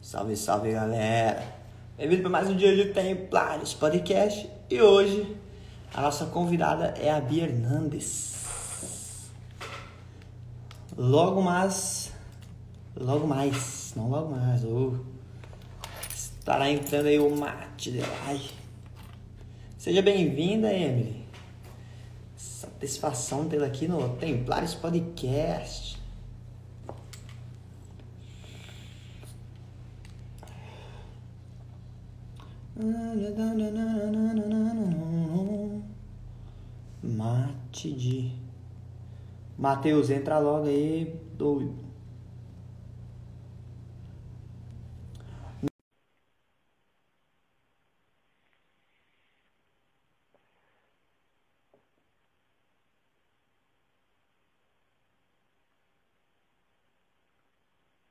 Salve, salve galera! Bem-vindo para mais um dia de Templares Podcast e hoje a nossa convidada é a Bia Hernandes. Logo mais, logo mais, não logo mais, oh, estará entrando aí o Mate Delay. Seja bem-vinda, Emily. Satisfação tê-la aqui no Templares Podcast. Mate de. Matheus, entra logo aí, doido.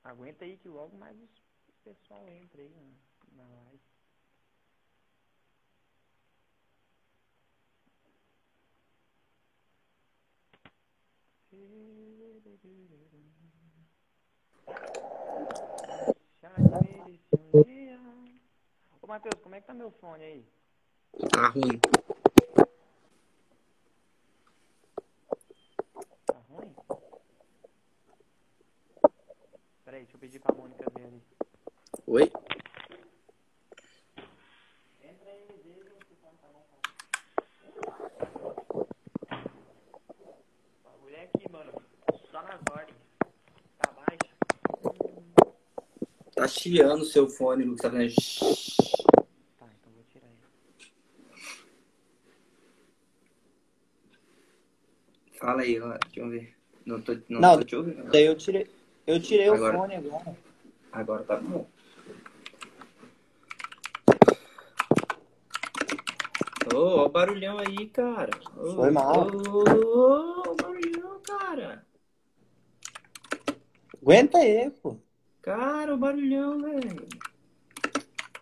Aguenta aí que logo mais o pessoal entra aí na, live. Ô Matheus, como é que tá meu fone aí? Tá ruim. Tá ruim? Peraí, deixa eu pedir pra Mônica ver ali. Oi? Entra aí, me deixa se o fone tá bom. O bagulho é aqui, mano. Só nas ordens. Tá baixo. Tá chiando o seu fone, Lucas. Tá shhh. Tá, então vou tirar ele. Fala aí, ó. Deixa eu ver. Não tô, não Não, tô te ouvindo. Daí eu tirei, eu tirei Agora. o fone agora. Agora tá bom. Ô, ó o barulhão aí, cara. Ô, Foi mal. Ô, ô, o barulhão, cara. Aguenta aí, pô. Cara, o barulhão, velho.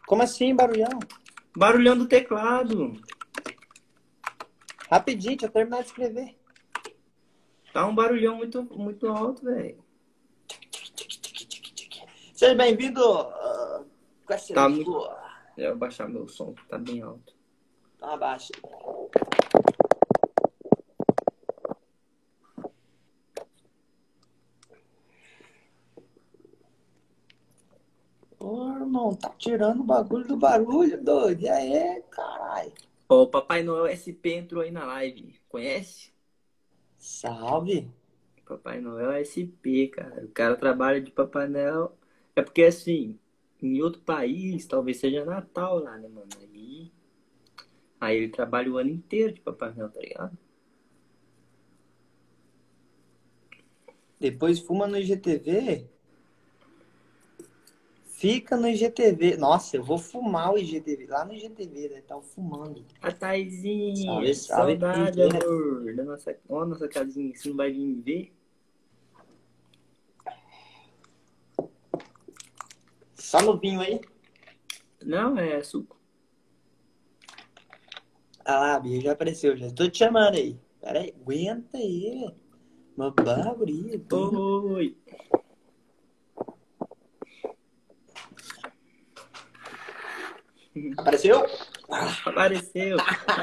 Como assim, barulhão? Barulhão do teclado. Rapidinho, deixa eu terminar de escrever. Tá um barulhão muito, muito alto, velho. Seja bem-vindo. Uh, com essa Tá muito- Eu vou baixar meu som, tá bem alto. Então abaixa. Ô, irmão, tá tirando o bagulho do barulho, doido. E aí, caralho? Ó, o Papai Noel SP entrou aí na live. Conhece? Salve. Papai Noel SP, cara. O cara trabalha de Papai Noel. É porque assim, em outro país, talvez seja Natal lá, né, mano? Aí, aí ele trabalha o ano inteiro de Papai Noel, tá ligado? Depois fuma no IGTV. Fica no IGTV. Nossa, eu vou fumar o IGTV. Lá no IGTV, né? Tava fumando. A Taizinha, Salve, salve, saudade, Taizinha. amor. Da nossa, ó, nossa casinha, você não vai vir me ver? Só no vinho aí. Não, é suco. Ah lá, Bia já apareceu. Já tô te chamando aí. Pera aí. Aguenta aí. Uma barbaria. Oi. Apareceu? Apareceu.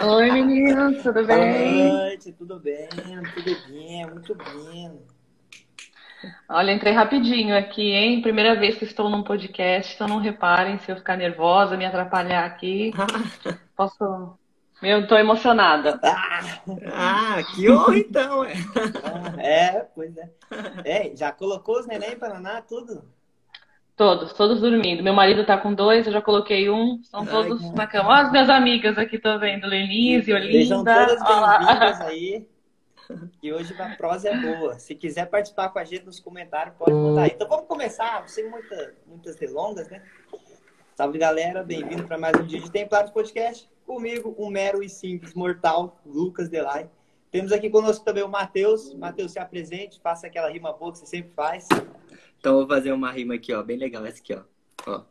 Oi, meninos, tudo Boa bem? noite, tudo bem? Tudo bem, muito bem. Olha, entrei rapidinho aqui, hein? Primeira vez que estou num podcast, então não reparem se eu ficar nervosa, me atrapalhar aqui. Posso. Meu, tô emocionada. Ah, que honra então, é. Ah, é, pois é. É, já colocou os neném para nanar, tudo? Todos, todos dormindo. Meu marido tá com dois, eu já coloquei um, estão Ai, todos que- na cama. Olha as minhas amigas aqui, tô vendo. Lenise, Sejam Olinda. todas Olha lá. bem-vindas aí. E hoje a prosa é boa. Se quiser participar com a gente nos comentários, pode mandar aí. Então vamos começar, sem muita, muitas delongas, né? Salve galera, bem-vindo para mais um dia de Templados Podcast. Comigo, um mero e simples mortal, Lucas Delay. Temos aqui conosco também o Matheus. Matheus, se apresente, faça aquela rima boa que você sempre faz. Então vou fazer uma rima aqui, ó, bem legal essa aqui, ó. ó.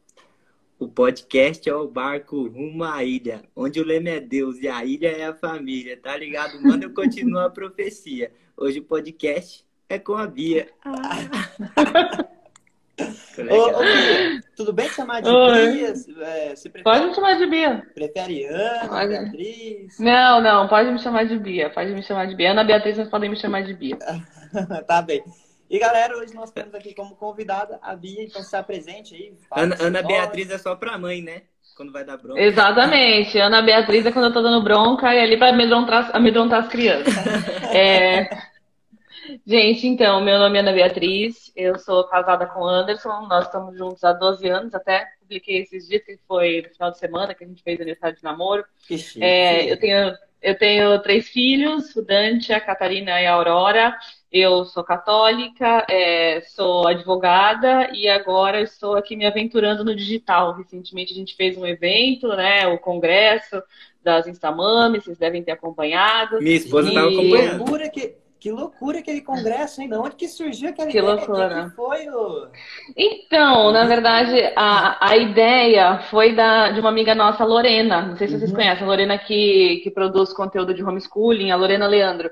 O podcast é o barco rumo à ilha, onde o leme é Deus e a ilha é a família, tá ligado? Mano, eu continuo a profecia. Hoje o podcast é com a Bia. Ah. Ô, ô, Bia, tudo bem te chamar de Oi. Bia? É, Você prefere, Pode me chamar de Bia. prefere Ana, Pode. Beatriz? Não, não, pode me chamar de Bia. Pode me chamar de Bia. Ana Beatriz, mas podem me chamar de Bia. tá bem. E galera, hoje nós temos aqui como convidada a Bia, então se apresente aí. Ana, Ana. Beatriz é só pra mãe, né? Quando vai dar bronca. Exatamente. Ana Beatriz é quando eu tô dando bronca e ali pra amedrontar, amedrontar as crianças. É, Gente, então, meu nome é Ana Beatriz, eu sou casada com o Anderson, nós estamos juntos há 12 anos, até publiquei esses dias que foi no final de semana que a gente fez aniversário de namoro. Que chique. É, eu tenho, eu tenho três filhos, o Dante, a Catarina e a Aurora. Eu sou católica, é, sou advogada e agora estou aqui me aventurando no digital. Recentemente a gente fez um evento, né, o congresso das Instamames, vocês devem ter acompanhado. Minha esposa E- tava Que acompanhando. loucura, que, que loucura aquele congresso, hein? De onde que surgiu aquela Que ideia? loucura. Que, que foi o... Então, na verdade, a, a ideia foi da, de uma amiga nossa, Lorena. Não sei se vocês Uhum. conhecem, a Lorena que, que produz conteúdo de homeschooling, a Lorena Leandro.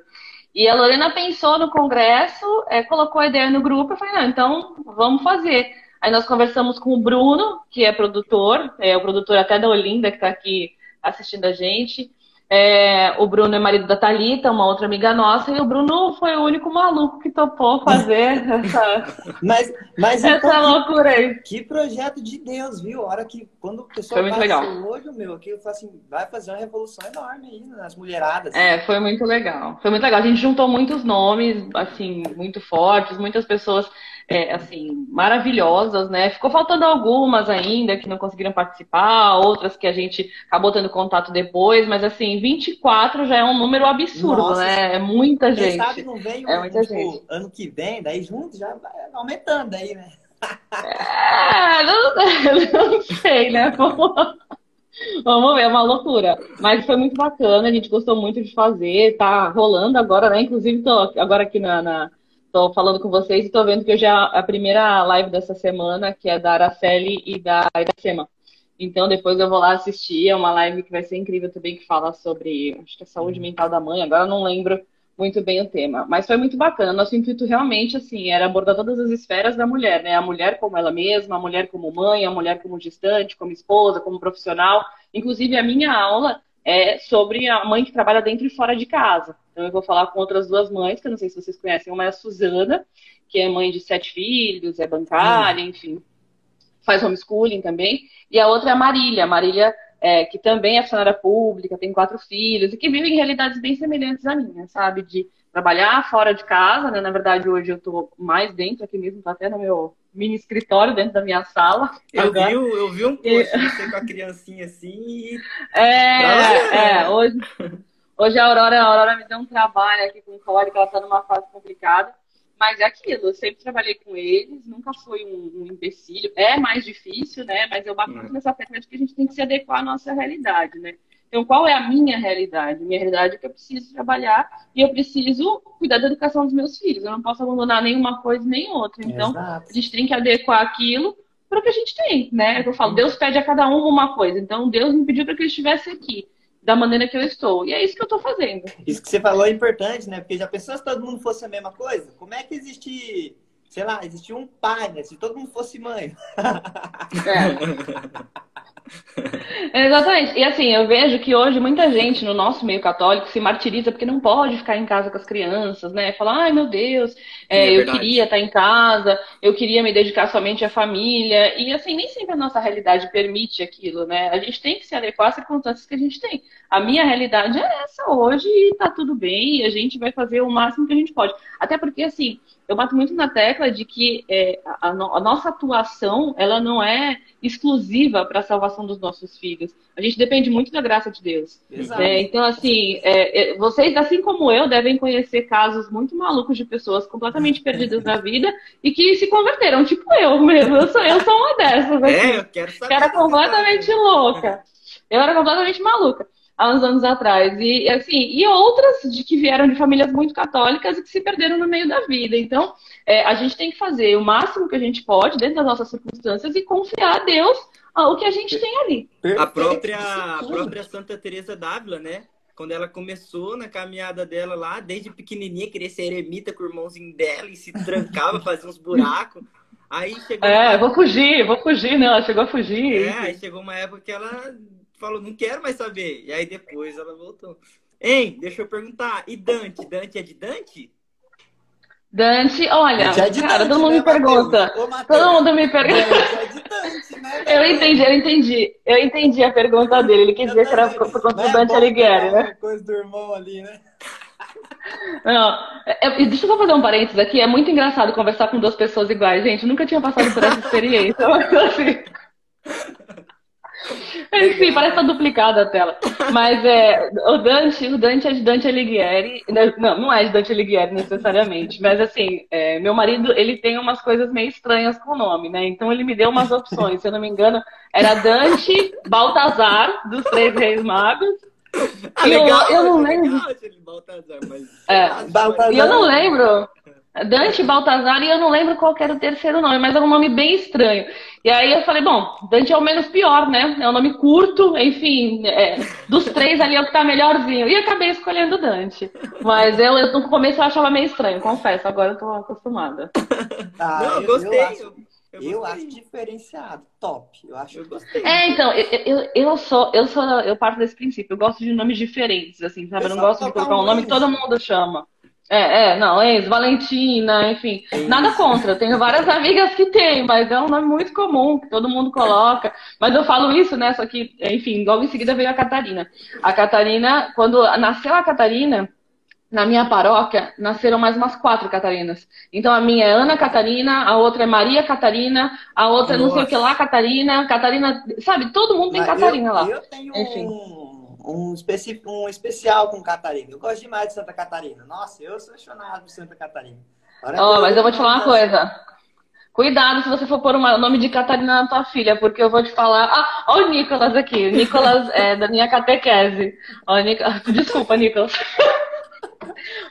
E a Lorena pensou no congresso, é, colocou a ideia no grupo, eu falei, não, então vamos fazer. Aí nós conversamos com o Bruno, que é produtor, é o produtor até da Olinda, que está aqui assistindo a gente. É, o Bruno é marido da Thalita, uma outra amiga nossa, e o Bruno foi o único maluco que topou fazer essa, Mas, mas então, essa loucura aí. que projeto de Deus, viu? A hora que, quando o pessoal Foi muito legal. o olho, meu, aqui eu falo assim, vai fazer uma revolução enorme aí nas mulheradas. É, foi muito legal. Foi muito legal. A gente juntou muitos nomes, assim, muito fortes, muitas pessoas, é, assim, maravilhosas, né? Ficou faltando algumas ainda que não conseguiram participar, outras que a gente acabou tendo contato depois, mas, assim, 24 já é um número absurdo, Nossa, né? É muita gente. sabe não vem É muita tipo, gente. ano que vem, daí junto já vai aumentando aí, né? É, não, não sei, né? Vamos, vamos ver, é uma loucura. Mas foi muito bacana, a gente gostou muito de fazer, tá rolando agora, né? Inclusive, tô agora aqui na, na- tô falando com vocês e tô vendo que hoje é a primeira live dessa semana, que é da Araceli e da Iracema. Então, depois eu vou lá assistir, é uma live que vai ser incrível também, que fala sobre, acho que é saúde mental da mãe, agora eu não lembro muito bem o tema, mas foi muito bacana. Nosso intuito realmente, assim, era abordar todas as esferas da mulher, né? A mulher como ela mesma, a mulher como mãe, a mulher como gestante, como esposa, como profissional. Inclusive, a minha aula é sobre a mãe que trabalha dentro e fora de casa. Então, eu vou falar com outras duas mães, que eu não sei se vocês conhecem. Uma é a Suzana, que é mãe de sete filhos, é bancária, enfim, faz homeschooling também. E a outra é a Marília. A Marília é, que também é funcionária pública, tem quatro filhos e que vive em realidades bem semelhantes à minha, sabe? De trabalhar fora de casa, né? Na verdade, hoje eu tô mais dentro aqui mesmo, tô até no meu mini escritório dentro da minha sala. Eu Agora- vi, eu vi um post de você com a criancinha assim e. É, é, hoje, hoje a Aurora, a Aurora me deu um trabalho aqui com o cólica, ela tá numa fase complicada. Mas é aquilo, eu sempre trabalhei com eles, nunca fui um, um empecilho. É mais difícil, né? Mas eu bato Hum. muito nessa tecla de que a gente tem que se adequar à nossa realidade, né? Então, qual é a minha realidade? Minha realidade é que eu preciso trabalhar e eu preciso cuidar da educação dos meus filhos. Eu não posso abandonar nenhuma coisa nem outra. Então, Exato. a gente tem que adequar aquilo para o que a gente tem, né? É eu falo, Deus pede a cada um uma coisa. Então, Deus me pediu para que eu estivesse aqui, da maneira que eu estou. E é isso que eu estou fazendo. Isso que você falou é importante, né? Porque já pensou se todo mundo fosse a mesma coisa? Como é que existe, sei lá, existe um pai, né? Se todo mundo fosse mãe. É. Exatamente. E assim, eu vejo que hoje muita gente no nosso meio católico se martiriza porque não pode ficar em casa com as crianças, né? Fala, ai meu Deus, é, É eu verdade. queria estar em casa, eu queria me dedicar somente à família. E assim, nem sempre a nossa realidade permite aquilo, né? A gente tem que se adequar às circunstâncias que a gente tem. A minha realidade é essa hoje e tá tudo bem, e a gente vai fazer o máximo que a gente pode. Até porque, assim, eu bato muito na tecla de que é, a, no- a nossa atuação, ela não é exclusiva para a salvação dos nossos filhos. A gente depende muito da graça de Deus. Exato. né? Então, assim, é, é, vocês, assim como eu, devem conhecer casos muito malucos de pessoas completamente perdidas na vida e que se converteram, tipo eu mesmo. Eu sou, eu sou uma dessas. aqui É, eu quero saber. era completamente louca. Eu era completamente maluca há uns anos atrás. E assim, e outras de que vieram de famílias muito católicas e que se perderam no meio da vida. Então, é, a gente tem que fazer o máximo que a gente pode dentro das nossas circunstâncias e confiar a Deus o que a gente tem ali. A própria, a própria Santa Teresa d'Ávila, né? Quando ela começou na caminhada dela lá, desde pequenininha, queria ser eremita com o irmãozinho dela e se trancava, fazia uns buracos. Aí chegou. É, vou fugir, vou fugir, né? Ela chegou a fugir. É, aí chegou uma época que ela falou, não quero mais saber. E aí depois ela voltou. Hein, deixa eu perguntar. E Dante? Dante é de Dante? Dante, olha, Dante é de cara, Dante, todo mundo né, me pergunta. Matheus? Ô, Matheus. Todo mundo me pergunta. Dante é de Dante, né? Eu entendi, eu entendi. Eu entendi a pergunta dele. Ele quis dizer que era por conta do Dante Alighieri, né? Coisa do irmão ali, né? Não, é- é- deixa eu só fazer um parênteses aqui. É muito engraçado conversar com duas pessoas iguais. Gente, eu nunca tinha passado por essa experiência. Mas, assim... Enfim, parece que tá duplicada a tela. Mas é, o Dante, o Dante é de Dante Alighieri. Não, não é de Dante Alighieri necessariamente. Mas assim, é, meu marido, ele tem umas coisas meio estranhas com o nome, né? Então ele me deu umas opções. Se eu não me engano, era Dante Baltazar, dos Três Reis Magos. Ah, E eu- legal, eu não legal lembro. aquele Baltazar, mas... É. Baltazar. E eu não lembro. Dante Baltazar e eu não lembro qual que era o terceiro nome, mas era um nome bem estranho. E aí eu falei, bom, Dante é o menos pior, né? É um nome curto, enfim, é, dos três ali é o que tá melhorzinho. E acabei escolhendo Dante. Mas eu, eu, no começo eu achava meio estranho, confesso, agora eu tô acostumada. Ah, não, eu gostei. Eu acho, eu, eu acho diferenciado. Top. Eu acho Eu gostei. É, então, eu, eu, eu sou, eu sou, eu parto desse princípio, eu gosto de nomes diferentes, assim, sabe? Eu não gosto de colocar um nome que todo mundo chama. É, é, não, Enzo, Valentina, enfim. Nada contra, tenho várias amigas que têm, mas é um nome muito comum, que todo mundo coloca. Mas eu falo isso, né? Só que, enfim, logo em seguida veio a Catarina. A Catarina, quando nasceu a Catarina, na minha paróquia, nasceram mais umas quatro Catarinas. Então a minha é Ana Catarina, a outra é Maria Catarina, a outra é não sei o que lá, Catarina, Catarina, sabe? Todo mundo tem Mas Catarina eu, lá. Eu tenho Enfim. um, um, especi- um especial com Catarina. Eu gosto demais de Santa Catarina. Nossa, eu sou apaixonado por Santa Catarina. Que mas eu vou te falar uma coisa. Cuidado se você for pôr o nome de Catarina na tua filha, porque eu vou te falar. Ah, ó o Nicolas aqui. O Nicolas é da minha catequese. Ó, o Nic- Desculpa, Nicolas.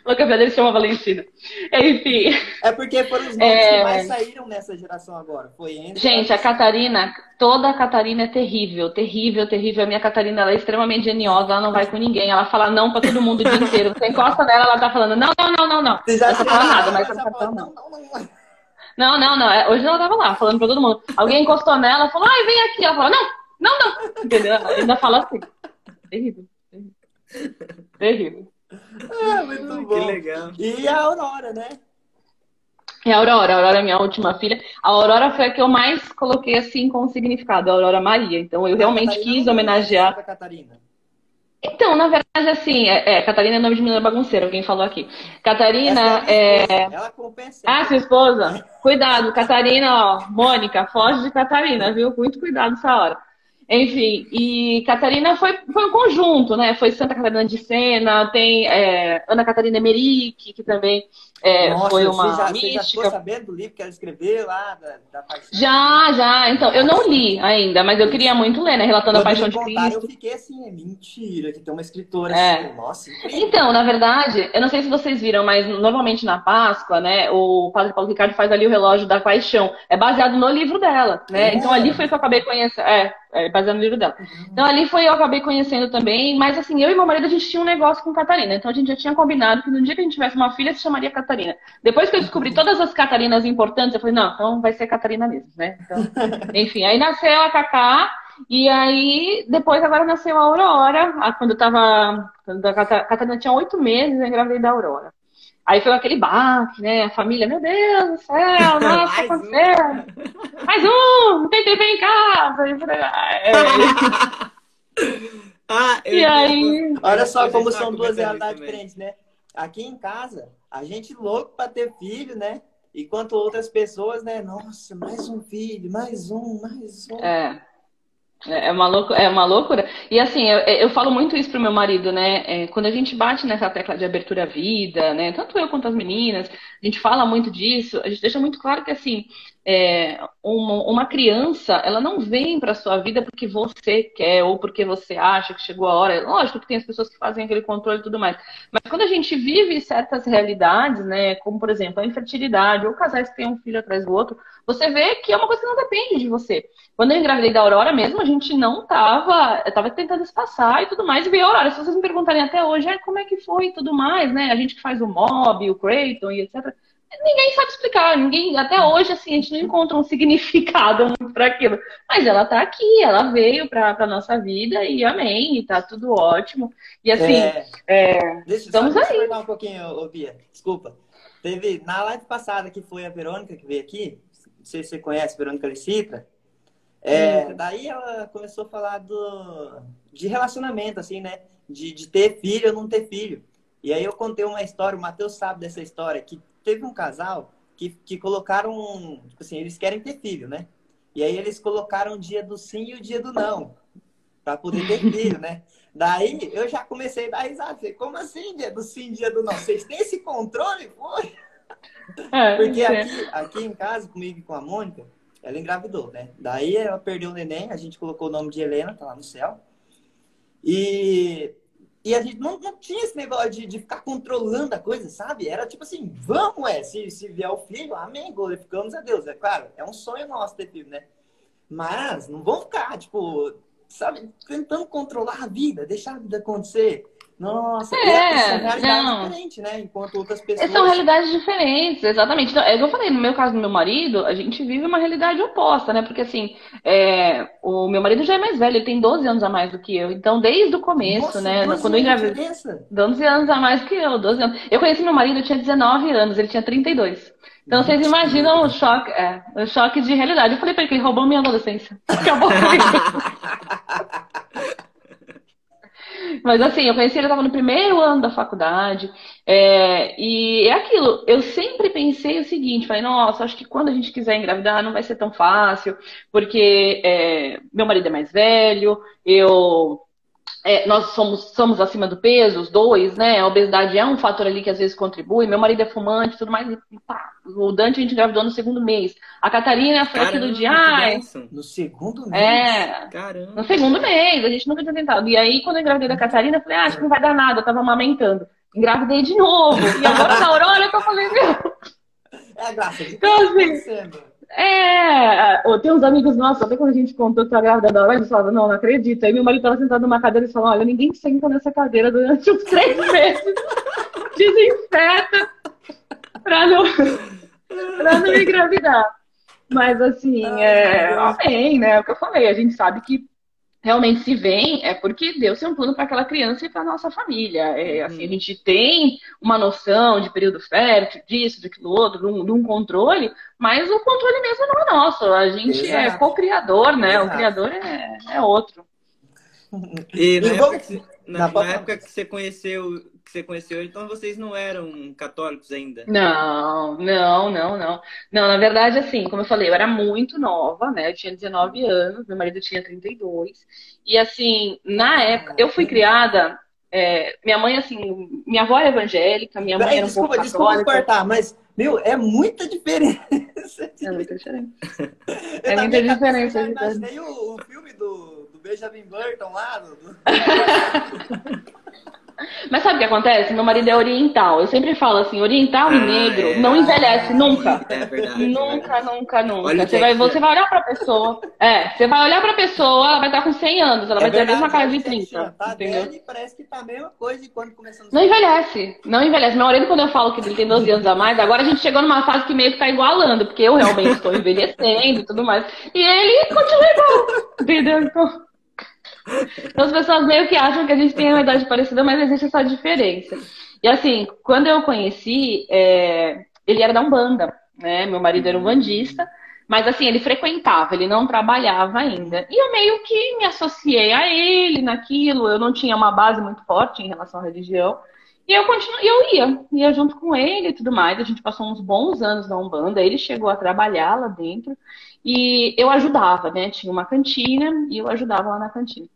O que a dele se chama Valentina. Enfim. É porque foram os nomes É. que mais saíram nessa geração agora. Foi Enzo. Gente, a Catarina, toda a Catarina é terrível, terrível, terrível. A minha Catarina ela é extremamente geniosa, ela não vai com ninguém. Ela fala não pra todo mundo o dia inteiro. Você encosta nela, ela tá falando não, não, não, não, não. Você já não fala nada, mas ela tá falou, falando não. não, não, não. Não, não, não. É, Hoje ela tava lá, falando pra todo mundo. Alguém encostou nela, falou, ai, vem aqui. Ela falou, não, não, não. Entendeu? Ela ainda fala assim. Terrível. Terrível. Terrível. Ah, muito Ai, bom. que legal. E a Aurora, né? E a Aurora, a Aurora é minha última filha. A Aurora foi a que eu mais coloquei assim com significado, a Aurora Maria. Então eu realmente Catarina quis é homenagear. Santa Catarina. Então, na verdade, assim, é, é, Catarina é nome de menina bagunceira, alguém falou aqui. Catarina é é. Ela compensa. Ah, sua esposa? Cuidado, Catarina, ó. Mônica, foge de Catarina, viu? Muito cuidado nessa hora. Enfim, e Catarina foi, foi um conjunto, né? Foi Santa Catarina de Sena, tem é, Ana Catarina Emerick, que também é, Nossa, foi você uma já, você já ficou mística. sabendo do livro que ela escreveu lá, da, da paixão? Já, já. Então, eu não li ainda, mas eu queria muito ler, né? Relatando a Quando Paixão me de contaram, Cristo. eu fiquei assim, é mentira, que tem uma escritora É. assim. Nossa, incrível. Então, na verdade, eu não sei se vocês viram, mas normalmente na Páscoa, né, o Padre Paulo Ricardo faz ali o relógio da paixão. É baseado no livro dela, né? É. Então ali foi que eu acabei conhecendo. É, é baseado no livro dela. Então ali foi eu acabei conhecendo também, mas assim, eu e meu marido a gente tinha um negócio com Catarina. Então a gente já tinha combinado que no dia que a gente tivesse uma filha se chamaria Catarina. Depois que eu descobri todas as Catarinas importantes, eu falei, não, então vai ser Catarina mesmo, né? Então, enfim, aí nasceu a Cacá. E aí, depois agora nasceu a Aurora. Quando eu tava. Quando a Cata- Catarina tinha oito meses, eu engravidei da Aurora. Aí foi aquele baque, né? A família, meu Deus do céu, nossa, o que Mais um. aconteceu? Mais um! Não tem TV em casa! E por aí vai. É. Ah, eu E aí? Olha só como estava são duas realidades diferentes, né? Aqui em casa, a gente louco pra ter filho, né? Enquanto outras pessoas, né? Nossa, mais um filho, mais um, mais um. É. É uma, loucu é uma loucura. E assim, eu, eu falo muito isso pro meu marido, né? É, quando a gente bate nessa tecla de abertura à vida, né? Tanto eu quanto as meninas, a gente fala muito disso, a gente deixa muito claro que assim, é, uma, uma criança, ela não vem pra sua vida porque você quer ou porque você acha que chegou a hora. Lógico que tem as pessoas que fazem aquele controle e tudo mais. Mas quando a gente vive certas realidades, né? Como por exemplo, a infertilidade, ou casais que têm um filho atrás do outro, você vê que é uma coisa que não depende de você. Quando eu engravidei da Aurora mesmo, a gente não tava, eu tava tentando espaçar e tudo mais, e veio a Aurora. Se vocês me perguntarem até hoje, ah, como é que foi e tudo mais, né? A gente que faz o Mob, o Creighton e etc. ninguém sabe explicar, ninguém, até hoje, assim, a gente não encontra um significado para aquilo. Mas ela tá aqui, ela veio para a nossa vida e amém, e tá tudo ótimo. E assim, é, é, deixa, estamos só, aí. Deixa um pouquinho, ô, Bia, desculpa. Teve, na live passada que foi a Verônica que veio aqui, não sei se você conhece a Verônica Licitra, é, daí ela começou a falar do, de relacionamento, assim, né? De, de ter filho ou não ter filho. E aí eu contei uma história, o Matheus sabe dessa história, que teve um casal que, que colocaram, tipo assim, eles querem ter filho, né? E aí eles colocaram o dia do sim e o dia do não, para poder ter filho, né? Daí eu já comecei a dar risada. Falei, como assim, dia do sim, dia do não? Vocês têm esse controle? Foi. É, Porque é. aqui, aqui em casa, comigo e com a Mônica, ela engravidou, né? Daí ela perdeu o neném, a gente colocou o nome de Helena, tá lá no céu. E e a gente não, não tinha esse negócio de, de ficar controlando a coisa, sabe? Era tipo assim, vamos, é, se, se vier o filho, amém, glorificamos a Deus. É claro, é um sonho nosso ter filho, né? Mas não vamos ficar, tipo, sabe, tentando controlar a vida, deixar a vida acontecer. Nossa, é, é são realidades não. diferentes, né? Enquanto outras pessoas. São realidades diferentes, exatamente. Então, é o que eu falei, no meu caso, do meu marido, a gente vive uma realidade oposta, né? Porque assim, é, o meu marido já é mais velho, ele tem 12 anos a mais do que eu. Então, desde o começo, Nossa, né? Quando eu engravidei. 12 anos a mais que eu, 12 anos. Eu conheci meu marido, eu tinha 19 anos, ele tinha 32. Então vocês imaginam o choque, é, o choque de realidade. Eu falei pra ele que ele roubou minha adolescência. Acabou Mas assim, eu conheci ele, estava no primeiro ano da faculdade. É, e é aquilo, eu sempre pensei o seguinte, falei, nossa, acho que quando a gente quiser engravidar não vai ser tão fácil, porque é, meu marido é mais velho, eu é, nós somos, somos acima do peso, os dois, né? A obesidade é um fator ali que às vezes contribui. Meu marido é fumante tudo mais. E, pá, o Dante a gente engravidou no segundo mês. A Catarina foi Caramba, aquilo de. Ai, no segundo mês? É. Caramba. No segundo mês, a gente nunca tinha tentado. E aí, quando eu engravidei da Catarina, eu falei, ah, acho que não vai dar nada, eu tava amamentando. Engravidei de novo. E agora na Aurora eu falei, meu. É a graça então, assim, é, tem uns amigos nossos, até quando a gente contou que a grávida da hora, eles falavam, não, não acredito. Aí meu marido estava sentado numa cadeira e falou, olha, ninguém senta nessa cadeira durante os três meses. Desinfeta pra não, pra não engravidar. Mas assim, é, amém, né? É o que eu falei, a gente sabe que realmente se vem é porque Deus tem um plano para aquela criança e para nossa família. É, assim, a gente tem uma noção de período fértil, disso, daquilo outro, de um, de um controle, mas o controle mesmo não é nosso. A gente é Exato. é co-criador, né? Exato. O criador é, é outro. E na, época, que, na, na época que você conheceu que você conheceu então vocês não eram católicos ainda? Não, não, não, não. Não, na verdade, assim, como eu falei, eu era muito nova, né? Eu tinha 19 anos, meu marido tinha 32. E assim, na época, eu fui criada. É, minha mãe, assim, minha avó é evangélica, minha mãe era um desculpa, pouco desculpa cortar, mas, meu, é muita diferença. É muita diferença. é muita diferença. Eu imaginei o, o filme do, do Benjamin Burton lá. Do... Mas sabe o que acontece? Meu marido é oriental. Eu sempre falo assim, oriental ah, e negro é, não envelhece nunca. É verdade. Nunca, nunca, nunca. você, vai, você vai olhar pra pessoa. É, você vai olhar pra pessoa, ela vai estar com 100 anos, ela é vai verdade, ter a mesma cara de 30. Tá entendeu? parece que tá a mesma coisa de quando começamos. Não envelhece, não envelhece. Meu marido, quando eu falo que ele tem 12 anos a mais, agora a gente chegou numa fase que meio que tá igualando, porque eu realmente estou envelhecendo e tudo mais. E ele continua igual. Entendeu? Então. Então as pessoas meio que acham que a gente tem uma idade parecida, mas existe essa diferença. E assim, quando eu conheci, é... ele era da Umbanda, né? Meu marido era um bandista, mas assim, ele frequentava, ele não trabalhava ainda. E eu meio que me associei a ele naquilo, eu não tinha uma base muito forte em relação à religião. E eu continuo, eu ia, ia junto com ele e tudo mais. A gente passou uns bons anos na Umbanda, ele chegou a trabalhar lá dentro. E eu ajudava, né? Tinha uma cantina e eu ajudava lá na cantina.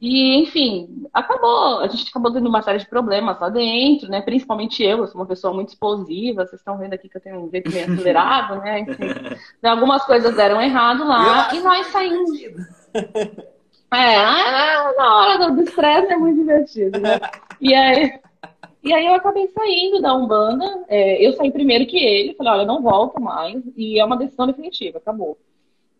E, enfim, acabou. A gente acabou tendo uma série de problemas lá dentro, né? Principalmente eu, eu sou uma pessoa muito explosiva. Vocês estão vendo aqui que eu tenho um jeito meio acelerado, né? Enfim, algumas coisas deram errado lá e nós saímos. É, na hora do estresse é muito divertido, né? E aí, e aí eu acabei saindo da Umbanda. É, eu saí primeiro que ele. Falei, olha, não volto mais. E é uma decisão definitiva, acabou.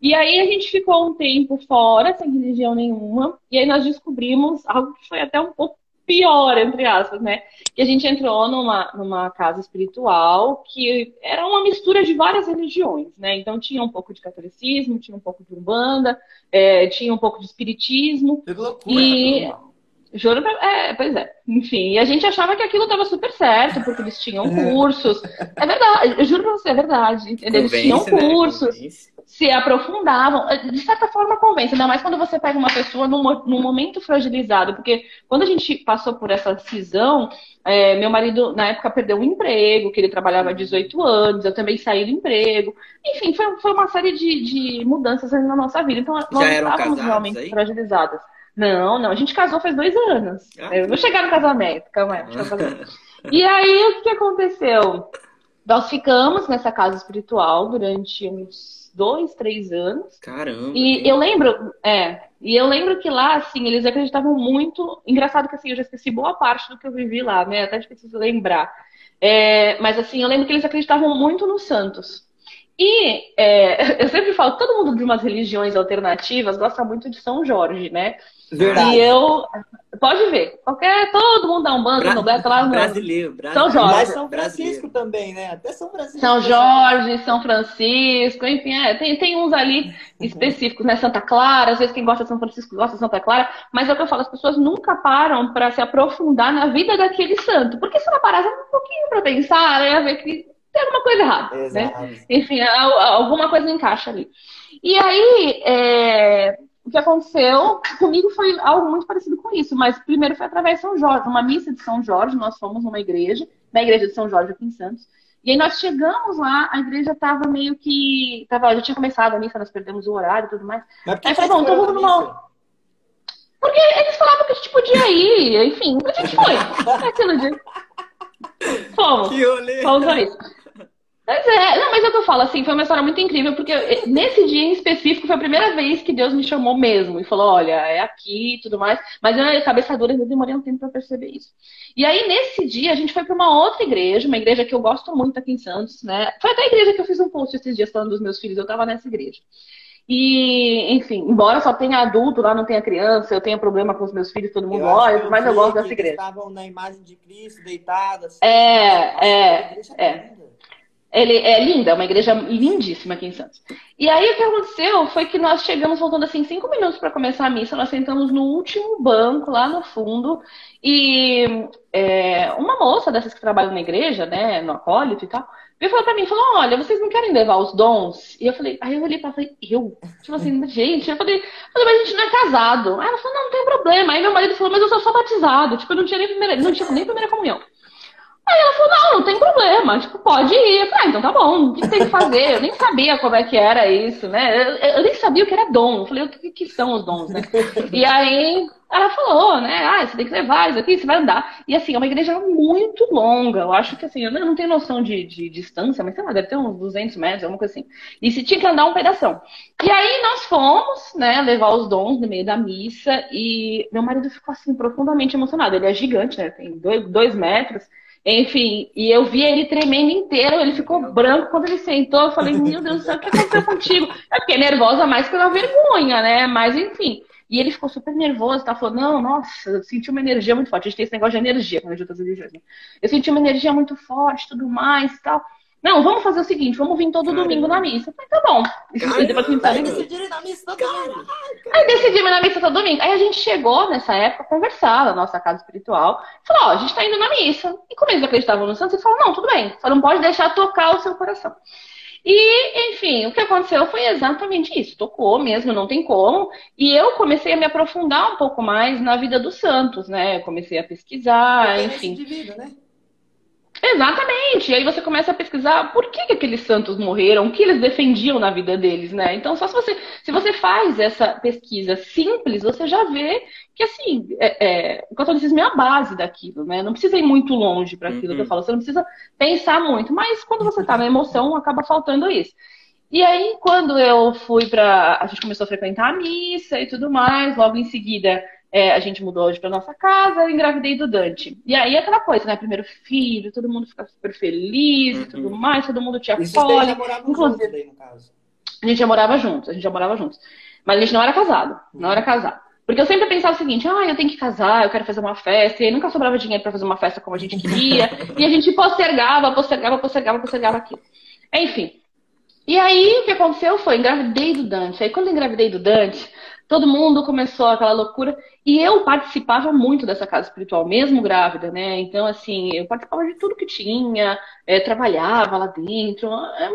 E aí a gente ficou um tempo fora, sem religião nenhuma, e aí nós descobrimos algo que foi até um pouco pior, entre aspas, né? Que a gente entrou numa, numa casa espiritual que era uma mistura de várias religiões, né? Então tinha um pouco de catolicismo, tinha um pouco de umbanda, é, tinha um pouco de espiritismo. Que loucura, E né? juro, pra- é, pois é. Enfim, e a gente achava que aquilo estava super certo, porque eles tinham cursos. É verdade, eu juro pra você, é verdade. Eles tinham né? cursos Convence. Se aprofundavam. De certa forma, convence, ainda mais quando você pega uma pessoa num, num momento fragilizado. Porque quando a gente passou por essa cisão, é, meu marido, na época, perdeu o emprego, que ele trabalhava há 18 anos, eu também saí do emprego. Enfim, foi, foi uma série de, de mudanças na nossa vida. Então, nós estávamos realmente aí? fragilizadas. Não, não, a gente casou faz dois anos. Ah, eu vou chegar no casamento, calma aí. E aí, o que aconteceu? Nós ficamos nessa casa espiritual durante uns dois, três anos. Caramba. E eu lembro, é, e eu lembro que lá, assim, eles acreditavam muito. Engraçado que assim, eu já esqueci boa parte do que eu vivi lá, né? Até preciso lembrar. É, mas assim, eu lembro que eles acreditavam muito nos santos. E é, eu sempre falo, todo mundo de umas religiões alternativas gosta muito de São Jorge, né? Verdade. E eu. Pode ver, qualquer. Todo mundo dá um bando, Bra- no tá lá no. Brasileiro, brasileiro. São Jorge. Mas São Brasileiro. Francisco também, né? Até São Francisco. São Jorge, São Francisco, enfim, é, tem, tem uns ali específicos, né? Santa Clara, às vezes quem gosta de São Francisco gosta de Santa Clara, mas é o que eu falo, as pessoas nunca param para se aprofundar na vida daquele santo. Porque se ela parasse um pouquinho para pensar, ela ia ver que tem alguma coisa errada, né? Exato. Enfim, al- alguma coisa encaixa ali. E aí, é, o que aconteceu comigo foi algo muito parecido com isso, mas primeiro foi através de São Jorge, uma missa de São Jorge, nós fomos numa igreja, na igreja de São Jorge aqui em Santos. E aí nós chegamos lá, a igreja estava meio que. Tava, já tinha começado a missa, nós perdemos o horário e tudo mais. Mas por que Aí falei, bom, então foi vamos numa-? Porque eles falavam que a gente podia ir, enfim, a gente foi. Aquilo de. Fomos. Que rolê. Só usou isso. Mas é, não, mas é o que eu falo, assim, foi uma história muito incrível, porque eh, nesse dia em específico foi a primeira vez que Deus me chamou mesmo e falou, olha, é aqui e tudo mais. Mas eu, cabeça dura, eu demorei um tempo pra perceber isso. E aí, nesse dia, a gente foi pra uma outra igreja, uma igreja que eu gosto muito aqui em Santos, né? Foi até a igreja que eu fiz um post esses dias falando dos meus filhos, eu tava nessa igreja. E, enfim, embora só tenha adulto, lá não tenha criança, eu tenha problema com os meus filhos, todo mundo olha, mas eu gosto dessa igreja. Estavam na imagem de Cristo, deitados. É, Nossa, é, igreja é. Ele é linda, é uma igreja lindíssima aqui em Santos. E aí o que aconteceu foi que nós chegamos faltando assim cinco minutos para começar a missa, nós sentamos no último banco lá no fundo e é, uma moça dessas que trabalha na igreja, né, no acólito e tal, veio falar para mim, falou, olha, vocês não querem levar os dons? E eu falei, aí eu olhei para falei, eu? Tipo assim, gente, eu falei, falei, mas a gente não é casado. Aí ela falou, não, não tem problema. Aí meu marido falou, mas eu sou só batizado, tipo, eu não tinha nem primeira, não tinha nem primeira comunhão. Aí ela falou, não, não tem problema, tipo, pode ir. Eu falei, ah, então tá bom, o que tem que fazer? Eu nem sabia como é que era isso, né? Eu, eu nem sabia o que era dom. Eu falei, o que, que são os dons, né? E aí ela falou, né? Ah, você tem que levar isso aqui, você vai andar. E assim, é uma igreja muito longa. Eu acho que assim, eu não tenho noção de, de distância, mas sei lá, deve ter uns 200 metros, alguma coisa assim. E se tinha que andar um pedação. E aí nós fomos, né, levar os dons no meio da missa e meu marido ficou assim profundamente emocionado. Ele é gigante, né? Tem dois, dois metros. Enfim, e eu vi ele tremendo inteiro, ele ficou branco quando ele sentou. Eu falei, meu Deus do céu, o que aconteceu contigo? É porque nervosa mais pela vergonha, né? Mas enfim. E ele ficou super nervoso, tá? Falou, não, nossa, eu senti uma energia muito forte. A gente tem esse negócio de energia quando a gente outras religiões, né? Eu senti uma energia muito forte, tudo mais e tal. Não, vamos fazer o seguinte, vamos vir todo Caramba. domingo na missa. Eu falei, tá bom. E depois que a gente Aí sabe, decidiram ir na missa todo mundo. Aí decidimos ir na missa todo domingo. Aí a gente chegou nessa época a conversar na nossa casa espiritual. Falou, ó, a gente tá indo na missa. E como eles acreditavam no santo, eles falaram, não, tudo bem. Só não pode deixar tocar o seu coração. E, enfim, o que aconteceu foi exatamente isso. Tocou mesmo, não tem como. E eu comecei a me aprofundar um pouco mais na vida dos santos, né? Eu comecei a pesquisar, enfim. esse indivíduo, né? Exatamente. E aí você começa a pesquisar por que, que aqueles santos morreram, o que eles defendiam na vida deles, né? Então, só se você, se você faz essa pesquisa simples, você já vê que, assim, é, é, o catolicismo é a base daquilo, né? Não precisa ir muito longe para aquilo que eu Uhum. falo, você não precisa pensar muito. Mas quando você tá na emoção, acaba faltando isso. E aí, quando eu fui pra. A gente começou a frequentar a missa e tudo mais, logo em seguida. É, a gente mudou hoje para nossa casa, eu engravidei do Dante. E aí aquela coisa, né? Primeiro filho, todo mundo fica super feliz e tudo Uhum. mais, todo mundo tinha moravam inclusive- juntos daí, no caso. A gente já morava juntos, a gente já morava juntos. Mas a gente não era casado, não era casado. Porque eu sempre pensava o seguinte, ah, eu tenho que casar, eu quero fazer uma festa, e aí nunca sobrava dinheiro para fazer uma festa como a gente queria, e a gente postergava, postergava, postergava, postergava aquilo. Enfim. E aí o que aconteceu foi, engravidei do Dante. Aí quando eu engravidei do Dante, todo mundo começou aquela loucura. E eu participava muito dessa casa espiritual, mesmo grávida, né? Então, assim, eu participava de tudo que tinha, é, trabalhava lá dentro.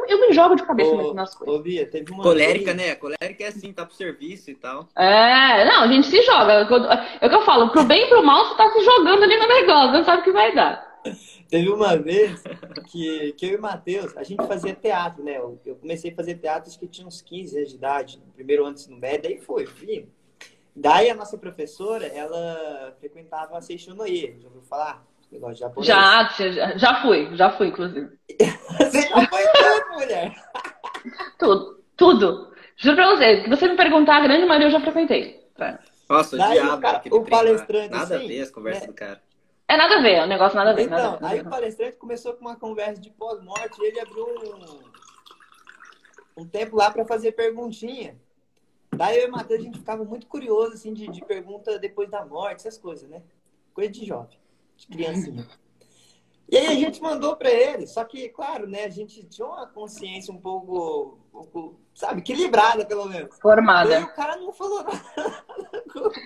Eu me jogo de cabeça Ô, mesmo nas coisas. Ô, Bia, teve uma Colérica, né? Colérica é assim, tá pro serviço e tal. É, não, a gente se joga. É o que eu falo, pro bem e pro mal, você tá se jogando ali no negócio, não sabe o que vai dar. Teve uma vez que, que eu e o Matheus, a gente fazia teatro, né? Eu, eu comecei a fazer teatro acho que tinha uns 15 anos de idade, no primeiro ano do ensino médio, daí foi, fui. Daí a nossa professora, ela frequentava a Seixonoye, já ouviu falar? Negócio japonês. Já, já, já fui, já fui, inclusive. Você já foi tanto, mulher. Tudo, tudo. Juro pra você, se você me perguntar, a grande maioria eu já frequentei. Nossa, Daí o diabo, cara- o trem lá. palestrante, Nada assim, a ver as conversas né? do cara. É nada a ver, é um negócio nada a ver. nada a Então, ver, aí o palestrante começou com uma conversa de pós-morte e ele abriu um, um tempo lá para fazer perguntinha. Daí eu e o Matheus, a gente ficava muito curioso, assim, de, de pergunta depois da morte, essas coisas, né? Coisa de jovem, de criancinha. E aí a gente mandou para ele, só que, claro, né, a gente tinha uma consciência um pouco, um pouco sabe, equilibrada, pelo menos. E aí Formada. o cara não falou nada.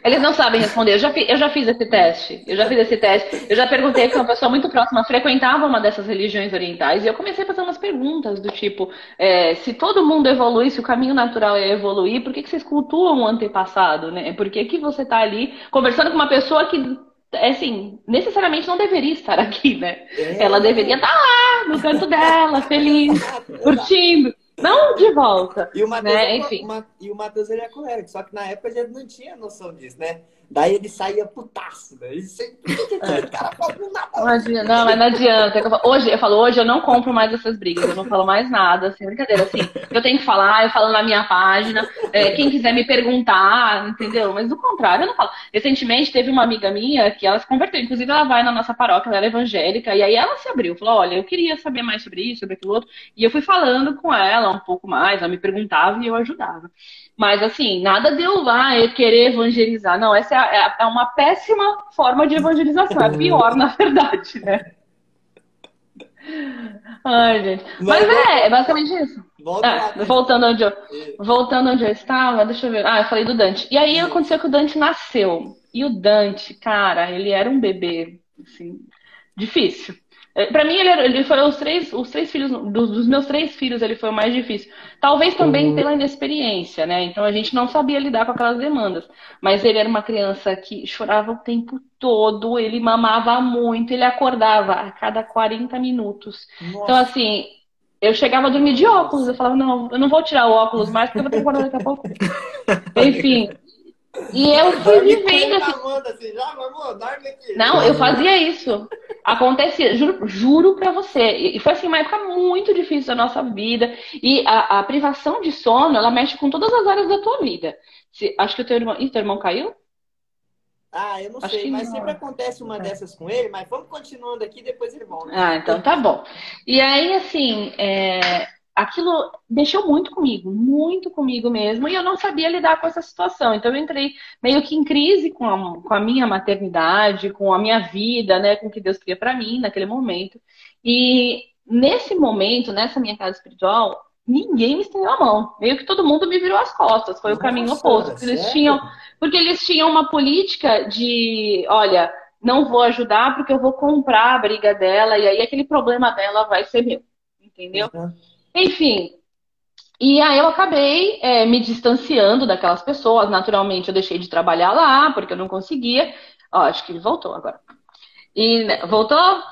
Eles não sabem responder. Eu já, fi- eu já fiz esse teste. Eu já fiz esse teste. Eu já perguntei porque uma pessoa muito próxima frequentava uma dessas religiões orientais e eu comecei a fazer umas perguntas do tipo: é, se todo mundo evoluir, se o caminho natural é evoluir, por que, que vocês cultuam o antepassado, né? Por que, que você está ali conversando com uma pessoa que, é, assim, necessariamente não deveria estar aqui, né? É. Ela deveria estar lá, no canto dela, feliz, curtindo. Não de volta. E o Matheus Né? é, Enfim. E o Matheus ele é colérico, só que na época a gente não tinha noção disso, né? Daí ele saía putaço, né? Ele sempre, que que aquele cara nada? Não adianta, não, mas não adianta. É Hoje, eu falo, hoje eu não compro mais essas brigas, eu não falo mais nada, assim, brincadeira, assim, eu tenho que falar, eu falo na minha página, é, quem quiser me perguntar, entendeu? Mas do contrário, eu não falo. Recentemente teve uma amiga minha que ela se converteu, inclusive ela vai na nossa paróquia, ela era evangélica, e aí ela se abriu, falou, olha, eu queria saber mais sobre isso, sobre aquilo outro, e eu fui falando com ela um pouco mais, ela me perguntava e eu ajudava. Mas assim, nada de eu lá eu querer evangelizar. Não, essa é, a- é uma péssima forma de evangelização. É pior, na verdade, né? Ai, gente. Mas Mas é, é basicamente isso. Volta. Ah, voltando onde eu, É. voltando onde eu estava, deixa eu ver. Ah, eu falei do Dante. E aí aconteceu que o Dante nasceu. E o Dante, cara, ele era um bebê, assim, difícil. É, Pra mim, ele, ele foi os três, os três filhos, dos, dos meus três filhos, ele foi o mais difícil. Talvez também pela inexperiência, né? Então a gente não sabia lidar com aquelas demandas. Mas ele era uma criança que chorava o tempo todo, ele mamava muito, ele acordava a cada 40 minutos. Então, Nossa, assim, eu chegava a dormir de óculos. Eu falava, não, eu não vou tirar o óculos mais porque eu vou ter que acordar daqui a pouco. Enfim. E eu fui vivendo assim, já, dorme aqui. não, eu fazia isso. Acontecia, juro, juro pra você. E foi assim uma época muito difícil da nossa vida. E a, a privação de sono, ela mexe com todas as áreas da tua vida. Se- acho que o teu irmão. Ih, teu irmão caiu? Ah, eu não Acho sei, mas não. sempre acontece uma dessas com ele, mas vamos continuando aqui, depois ele volta. Ah, então tá bom. E aí, assim, é, aquilo mexeu muito comigo, muito comigo mesmo, e eu não sabia lidar com essa situação. Então, eu entrei meio que em crise com a, com a minha maternidade, com a minha vida, né, com o que Deus queria pra mim naquele momento. E nesse momento, nessa minha casa espiritual, ninguém me estendeu a mão. Meio que todo mundo me virou as costas. Foi o caminho Nossa, oposto. Porque eles tinham, porque eles tinham uma política de, olha, não vou ajudar porque eu vou comprar a briga dela e aí aquele problema dela vai ser meu. Entendeu? Uhum. Enfim. E aí eu acabei é, me distanciando daquelas pessoas. Naturalmente eu deixei de trabalhar lá porque eu não conseguia. Ó, acho que ele voltou agora. E né, voltou?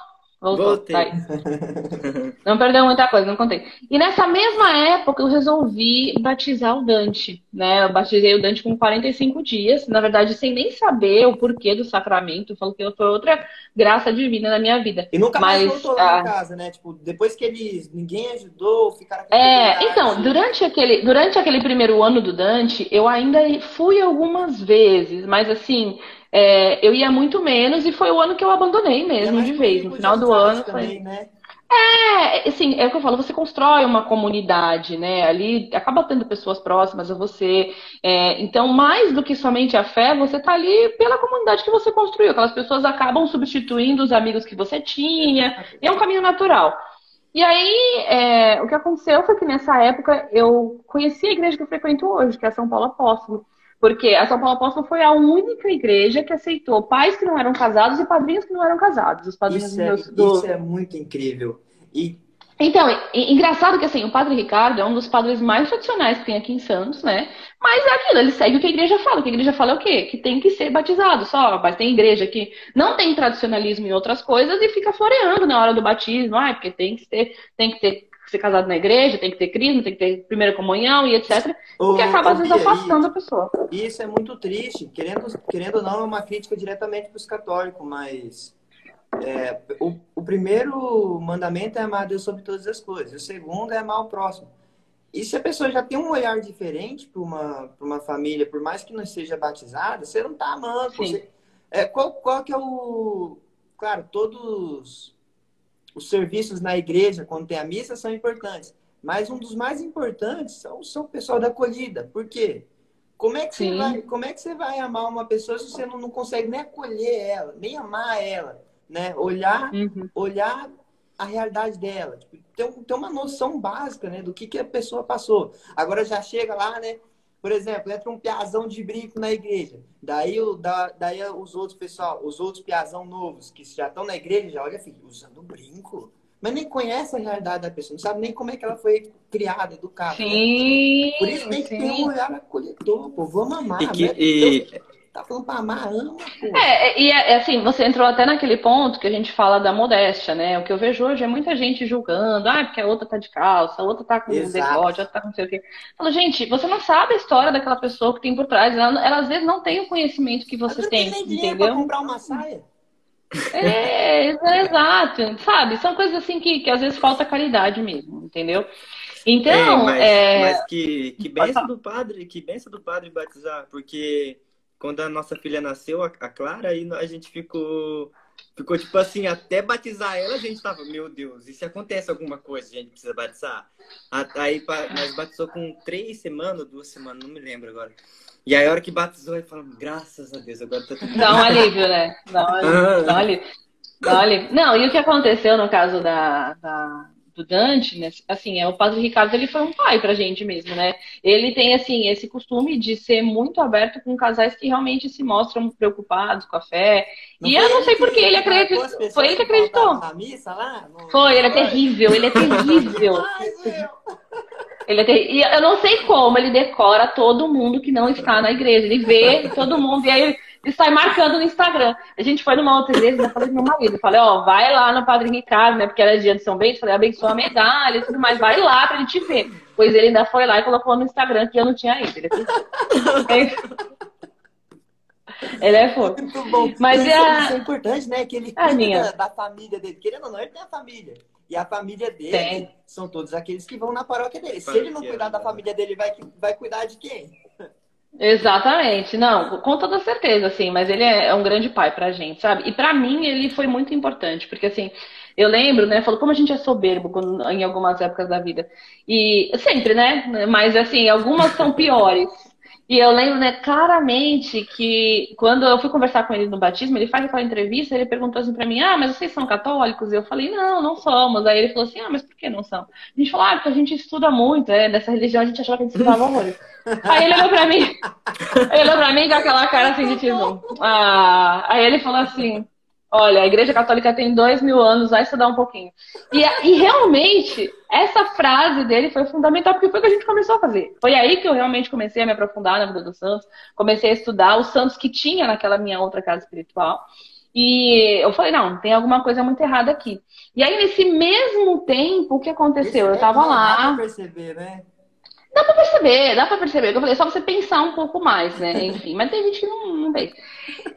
Voltou. Voltei. Tá. Não perdeu muita coisa, não contei. E nessa mesma época eu resolvi batizar o Dante, né? Eu batizei o Dante com 45 dias, na verdade sem nem saber o porquê do sacramento, falou que foi outra graça divina na minha vida. E nunca mais Mas, voltou lá ah, na casa, né? Tipo, depois que eles, ninguém ajudou, ficaram com É, então, durante aquele, durante aquele primeiro ano do Dante, eu ainda fui algumas vezes, mas assim, é, eu ia muito menos e foi o ano que eu abandonei é mesmo mais de vez. No final do ano foi. também, né? É, assim, é o que eu falo, você constrói uma comunidade, né? Ali acaba tendo pessoas próximas a você. É, então, mais do que somente a fé, você tá ali pela comunidade que você construiu. Aquelas pessoas acabam substituindo os amigos que você tinha. é um caminho natural. E aí, é, o que aconteceu foi que nessa época eu conheci a igreja que eu frequento hoje, que é a São Paulo Apóstolo. Porque a São Paulo Apóstolo foi a única igreja que aceitou pais que não eram casados e padrinhos que não eram casados. Os padrinhos isso, é, do... isso é muito incrível. E... Então, engraçado que assim, o padre Ricardo é um dos padres mais tradicionais que tem aqui em Santos, né? Mas é aquilo, ele segue o que a igreja fala. O que a igreja fala é o quê? Que tem que ser batizado só. Mas tem igreja que não tem tradicionalismo em outras coisas e fica floreando na hora do batismo. Ah, porque tem que ter, tem que ter ser casado na igreja, tem que ter crisma, tem que ter primeira comunhão e etc. O que acaba, às vezes, afastando a pessoa. Isso é muito triste. Querendo, querendo ou não, é uma crítica diretamente para os católicos, mas é, o, o, primeiro mandamento é amar a Deus sobre todas as coisas. O segundo é amar o próximo. E se a pessoa já tem um olhar diferente para uma, uma família, por mais que não seja batizada, você não está amando. Você, é, qual, qual que é o... Claro, todos os serviços na igreja, quando tem a missa, são importantes. Mas um dos mais importantes são, são o pessoal da acolhida. Por quê? Como é, que você vai, como é que você vai amar uma pessoa se você não, não consegue nem acolher ela, nem amar ela, né? Olhar, uhum. olhar a realidade dela. Tipo, ter, ter uma noção básica, né? Do que, que a pessoa passou. Agora já chega lá, né? Por exemplo, entra um piazão de brinco na igreja. Daí, o, da, daí os outros pessoal, os outros piazão novos que já estão na igreja, já olha, filho, usando brinco. Mas nem conhece a realidade da pessoa, não sabe nem como é que ela foi criada, educada. Sim, né? Por isso tem que sim. ter um olhar acolhedor, pô. Vamos amar. E, que, né? e, Tá falando pra amar, ama, pô. É, é, e é, assim, você entrou até naquele ponto que a gente fala da modéstia, né? O que eu vejo hoje é muita gente julgando, ah, porque a outra tá de calça, a outra tá com Exato. decote, a outra tá com não sei o quê. Falo, gente, você não sabe a história daquela pessoa que tem por trás. Ela, ela às vezes não tem o conhecimento que você tem, tem entendeu? Pra comprar uma saia. É, é, exato, sabe? São coisas assim que, que às vezes falta caridade mesmo, entendeu? Então, mas, é... mas que, que benção do padre, que benção do padre batizar, porque quando a nossa filha nasceu, a Clara, aí a gente ficou. Ficou tipo assim, até batizar ela, a gente tava, meu Deus, e se acontece alguma coisa, a gente precisa batizar? Aí nós batizou com três semanas, duas semanas, não me lembro agora. E aí a hora que batizou, ele falou, graças a Deus, agora tá tudo Dá um alívio, né? Dá um alívio. Dá um alívio. Dá um alívio. Não, e o que aconteceu no caso da, da, do Dante, né? Assim, é o Padre Ricardo, ele foi um pai pra gente mesmo, né? Ele tem, assim, esse costume de ser muito aberto com casais que realmente se mostram preocupados com a fé. Não e eu não sei por que ele acreditou. Foi ele que acreditou. Foi, ele é terrível, ele é terrível. Ele é ter... E eu não sei como ele decora todo mundo que não está na igreja. Ele vê todo mundo e aí e sai marcando no Instagram. A gente foi numa outra igreja, eu falei pro meu marido, falei, ó, vai lá no Padre Ricardo, né? Porque era dia de São Bento, falei, abençoa a medalha e tudo mais, vai lá pra gente ver. Pois ele ainda foi lá e colocou no Instagram que eu não tinha ido. Ele, ele é fofo. Muito bom. Mas isso, é... isso é importante, né? Que ele é cuida da, da, família dele. Querendo ou não, ele tem a família. E a família dele tem. são todos aqueles que vão na paróquia dele. Se ele não cuidar da família dele, vai, vai cuidar de quem? Exatamente, não, com toda certeza, assim, mas ele é, é um grande pai pra gente, sabe? E pra mim ele foi muito importante, porque assim, eu lembro, né, falou como a gente é soberbo em algumas épocas da vida. E sempre, né? Mas assim, algumas são piores. E eu lembro, né, claramente que quando eu fui conversar com ele no batismo, ele faz aquela entrevista, ele perguntou assim para mim: "Ah, mas vocês são católicos?" E eu falei: "Não, não somos". Aí ele falou assim: "Ah, mas por que não são?" A gente falou: "Ah, porque a gente estuda muito, é, dessa religião a gente achava que a gente estudava horrores". Aí ele olhou para mim, ele olhou para mim com aquela cara assim de tipo, ah, aí ele falou assim: Olha, a Igreja Católica tem dois mil anos, vai estudar um pouquinho. E, e realmente, essa frase dele foi fundamental, porque foi o que a gente começou a fazer. Foi aí que eu realmente comecei a me aprofundar na vida dos santos, comecei a estudar os santos que tinha naquela minha outra casa espiritual. E eu falei, não, tem alguma coisa muito errada aqui. E aí, nesse mesmo tempo, o que aconteceu? eu tava lá. Dá pra perceber, né? Dá pra perceber, dá pra perceber. Eu falei, é só você pensar um pouco mais, né? Enfim, mas tem gente que não, não vê.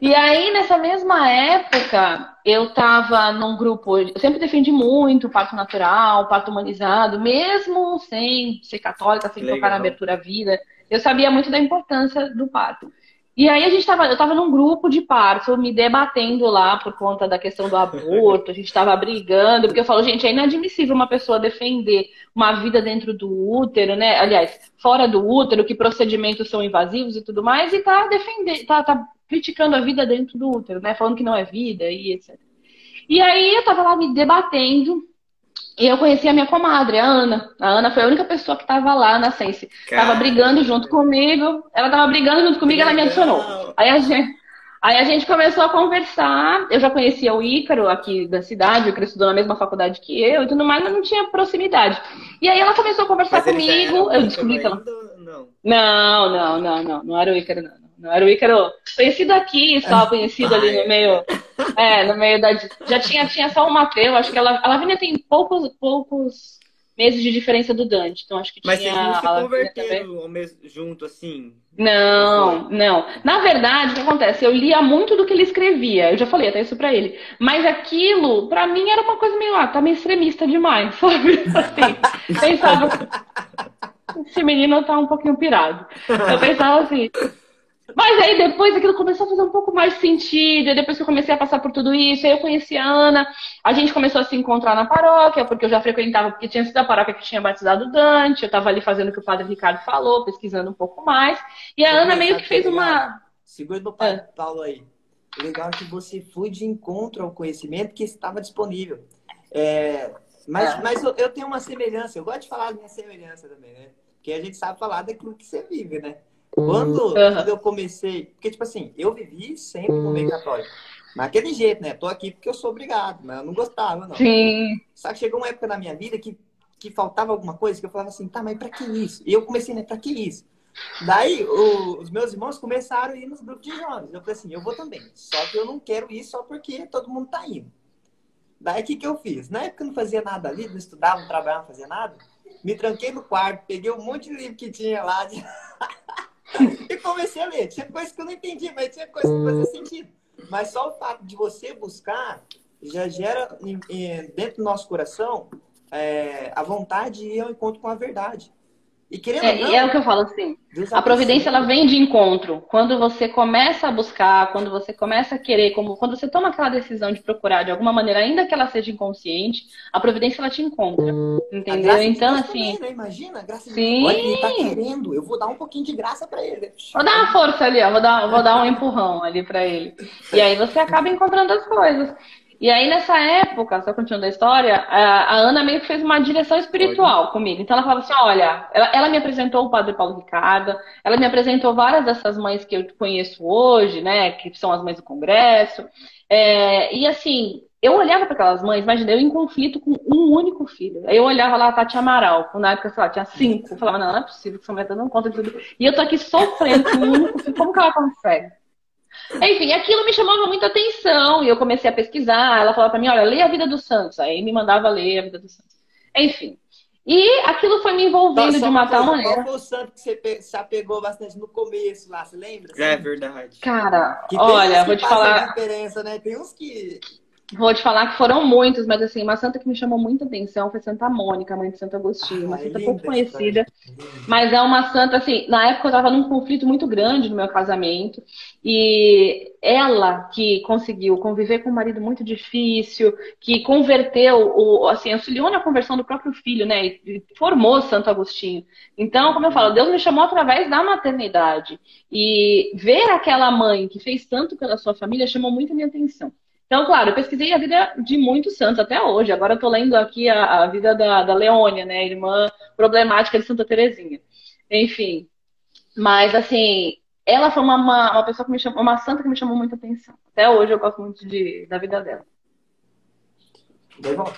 E aí, nessa mesma época, eu tava num grupo, eu sempre defendi muito o parto natural, o parto humanizado, mesmo sem ser católica, sem Legal. tocar na abertura à vida. Eu sabia muito da importância do parto. E aí a gente tava, eu tava num grupo de parto, me debatendo lá por conta da questão do aborto, a gente tava brigando, porque eu falo, gente, é inadmissível uma pessoa defender uma vida dentro do útero, né? Aliás, fora do útero, que procedimentos são invasivos e tudo mais, e tá defendendo, tá, tá criticando a vida dentro do útero, né? Falando que não é vida e etc. E aí eu tava lá me debatendo, e eu conheci a minha comadre, a Ana. A Ana foi a única pessoa que estava lá na Sense. Tava brigando junto comigo. Ela tava brigando junto comigo e ela me adicionou. Aí a gente. Aí a gente começou a conversar. Eu já conhecia o Ícaro aqui da cidade, o Ícaro estudou na mesma faculdade que eu e tudo mais, mas não tinha proximidade. E aí ela começou a conversar mas comigo. Eu descobri que ela. Não? não, não, não, não. Não era o Ícaro, não. Não era o Ícaro conhecido aqui, só conhecido ali no meio. É, no meio da. Já tinha, tinha só o Mateu, acho que ela, a Lavínia tem poucos, poucos meses de diferença do Dante. Então acho que Mas tinha. Mas vocês não se converteram mesmo, junto, assim? Não, não. Na verdade, o que acontece? Eu lia muito do que ele escrevia. Eu já falei até isso pra ele. Mas aquilo, pra mim, era uma coisa meio, ah, tá meio extremista demais, sabe? Assim, pensava. Esse menino tá um pouquinho pirado. Eu pensava assim, mas aí depois aquilo começou a fazer um pouco mais sentido. E depois que eu comecei a passar por tudo isso, aí eu conheci a Ana. A gente começou a se encontrar na paróquia, porque eu já frequentava, porque tinha sido a paróquia que tinha batizado Dante. Eu estava ali fazendo o que o padre Ricardo falou, pesquisando um pouco mais. E a Ana meio que fez uma. Segura do padre é. Paulo aí. O legal é que você foi de encontro ao conhecimento que estava disponível. É, mas é. mas eu, eu tenho uma semelhança, eu gosto de falar da minha semelhança também, né? Porque a gente sabe falar daquilo que você vive, né? Quando, uhum. quando eu comecei, porque tipo assim, eu vivi sempre no meio católico. Mas aquele jeito, né? Tô aqui porque eu sou obrigado, mas eu não gostava, não. Sim. Só que chegou uma época na minha vida que, que faltava alguma coisa, que eu falava assim, tá, mas pra que isso? E eu comecei, né, pra que isso? Daí o, os meus irmãos começaram a ir nos grupos de jovens. Eu falei assim, eu vou também. Só que eu não quero ir só porque todo mundo tá indo. Daí o que, que eu fiz? Na época eu não fazia nada ali, não estudava, não trabalhava, não fazia nada. Me tranquei no quarto, peguei um monte de livro que tinha lá. De... e comecei a ler. Tinha coisa que eu não entendi, mas tinha coisa que fazia sentido. Mas só o fato de você buscar já gera dentro do nosso coração é, a vontade de ir ao encontro com a verdade. E querendo é, não, é o que eu falo assim. a providência ela vem de encontro. Quando você começa a buscar, quando você começa a querer, como quando você toma aquela decisão de procurar de alguma maneira, ainda que ela seja inconsciente, a providência ela te encontra. Entendeu? Então assim, também, né? imagina, graça Sim. Olha, ele tá querendo, eu vou dar um pouquinho de graça para ele. Vou dar uma força ali, ó, vou dar, vou dar um empurrão ali para ele. E aí você acaba encontrando as coisas. E aí, nessa época, só continuando a história, a, Ana meio que fez uma direção espiritual comigo. Então, ela falava assim: olha, ela, ela, me apresentou o Padre Paulo Ricardo, ela me apresentou várias dessas mães que eu conheço hoje, né, que são as mães do Congresso. É, e assim, eu olhava para aquelas mães, imagina, eu em conflito com um único filho. Aí eu olhava lá a Tati Amaral, na época, sei lá, tinha cinco. Eu falava: não, não é possível que essa mulher tá dando conta de tudo. E eu tô aqui sofrendo com um único filho, como que ela consegue? Enfim, aquilo me chamava muita atenção e eu comecei a pesquisar. Ela falava para mim: olha, lê a vida dos santos. Aí me mandava ler a vida dos santos. Enfim. E aquilo foi me envolvendo de uma tal maneira. Qual foi o santo que você se apegou bastante no começo lá, você lembra? É verdade. Cara, olha, vou te falar. Diferença, né? Tem uns que Vou te falar que foram muitos, mas assim, uma santa que me chamou muita atenção foi Santa Mônica, mãe de Santo Agostinho. Uma ah, santa pouco conhecida, mas é uma santa, assim, na época eu estava num conflito muito grande no meu casamento, e ela que conseguiu conviver com um marido muito difícil, que converteu, o, assim, auxiliou na conversão do próprio filho, né, e formou Santo Agostinho. Então, como eu falo, Deus me chamou através da maternidade. E ver aquela mãe que fez tanto pela sua família chamou muito a minha atenção. Então, claro, eu pesquisei a vida de muitos santos até hoje. Agora eu tô lendo aqui a, a vida da, da Leônia, né? Irmã problemática de Santa Terezinha. Enfim. Mas, assim, ela foi uma, uma, uma, pessoa que me chamou, uma santa que me chamou muita atenção. Até hoje eu gosto muito de, da vida dela.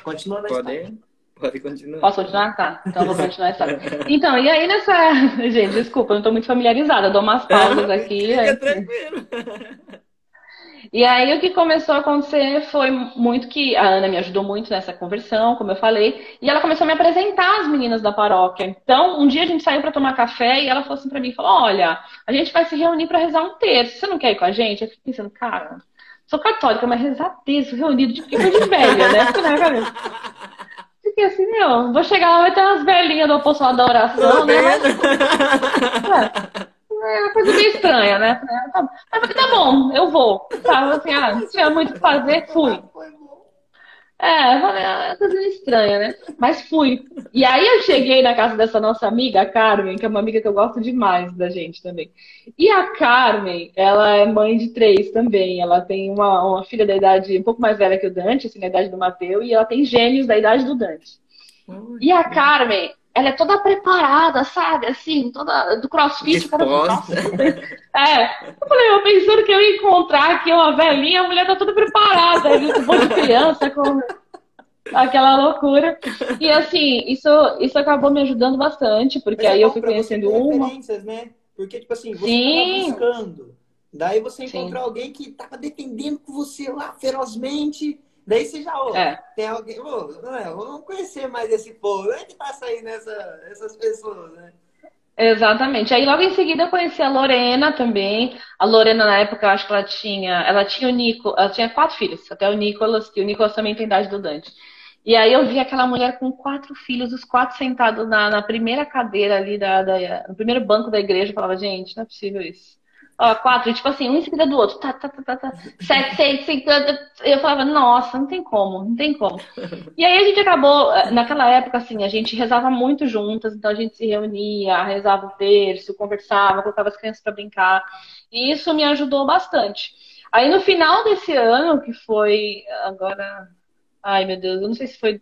Continua na Pode, pode continuar. Posso continuar? Tá. Então eu vou continuar a história. Então, e aí nessa. Gente, desculpa, eu não tô muito familiarizada. Eu dou umas pausas aqui. Fica aí... tranquilo. E aí o que começou a acontecer foi muito que a Ana me ajudou muito nessa conversão, como eu falei, e ela começou a me apresentar as meninas da paróquia. Então, um dia a gente saiu para tomar café e ela falou assim para mim, falou: "Olha, a gente vai se reunir para rezar um terço. Você não quer ir com a gente?" Eu fiquei pensando, cara, sou católica, mas rezar terço reunido de que de velha, né? né. Fiquei assim, meu, vou chegar lá, vai ter umas velhinhas do apostolado da oração, né? Mas... É. é uma coisa meio estranha, né? Tá, tá bom, eu vou. Tava assim, ah, se tiver muito o que fazer, fui. É, é coisa estranha, né? Mas fui. E aí eu cheguei na casa dessa nossa amiga, a Carmen, que é uma amiga que eu gosto demais da gente também. E a Carmen, ela é mãe de três também. Ela tem uma, uma filha da idade um pouco mais velha que o Dante, assim, na idade do Mateus, e ela tem gêmeos da idade do Dante. E a Carmen, ela é toda preparada, sabe? Assim, toda do crossfit. Cara, é. Eu falei, eu pensando que eu ia encontrar aqui uma velhinha, a mulher tá toda preparada, viu? Um monte de criança, com aquela loucura. E assim, isso, isso acabou me ajudando bastante, porque Mas é aí é eu fui conhecendo uma. Né? Porque, tipo assim, você Sim. buscando. Daí você encontrou Sim. alguém que tava defendendo com você lá ferozmente. Daí você já, ó, é. tem alguém, ô, vamos conhecer mais esse povo. Onde que passa aí nessa, essas pessoas, né? Exatamente. Aí logo em seguida eu conheci a Lorena também. A Lorena, na época, eu acho que ela tinha. Ela tinha o Nico, ela tinha quatro filhos, até o Nicolas, que o Nicolas também tem idade do Dante. E aí eu vi aquela mulher com quatro filhos, os quatro sentados na, na primeira cadeira ali, da, da, no primeiro banco da igreja. Eu falava, gente, não é possível isso. Ó, quatro, tipo assim, um em seguida do outro. Tá, tá, tá, tá, tá. Sete, seis, cinco. Eu falava, nossa, não tem como, não tem como. E aí a gente acabou, eh, naquela época, assim, a gente rezava muito juntas, então a gente se reunia, rezava o terço, conversava, colocava as crianças para brincar. E isso me ajudou bastante. Aí no final desse ano, que foi agora. Ai, meu Deus, eu não sei se foi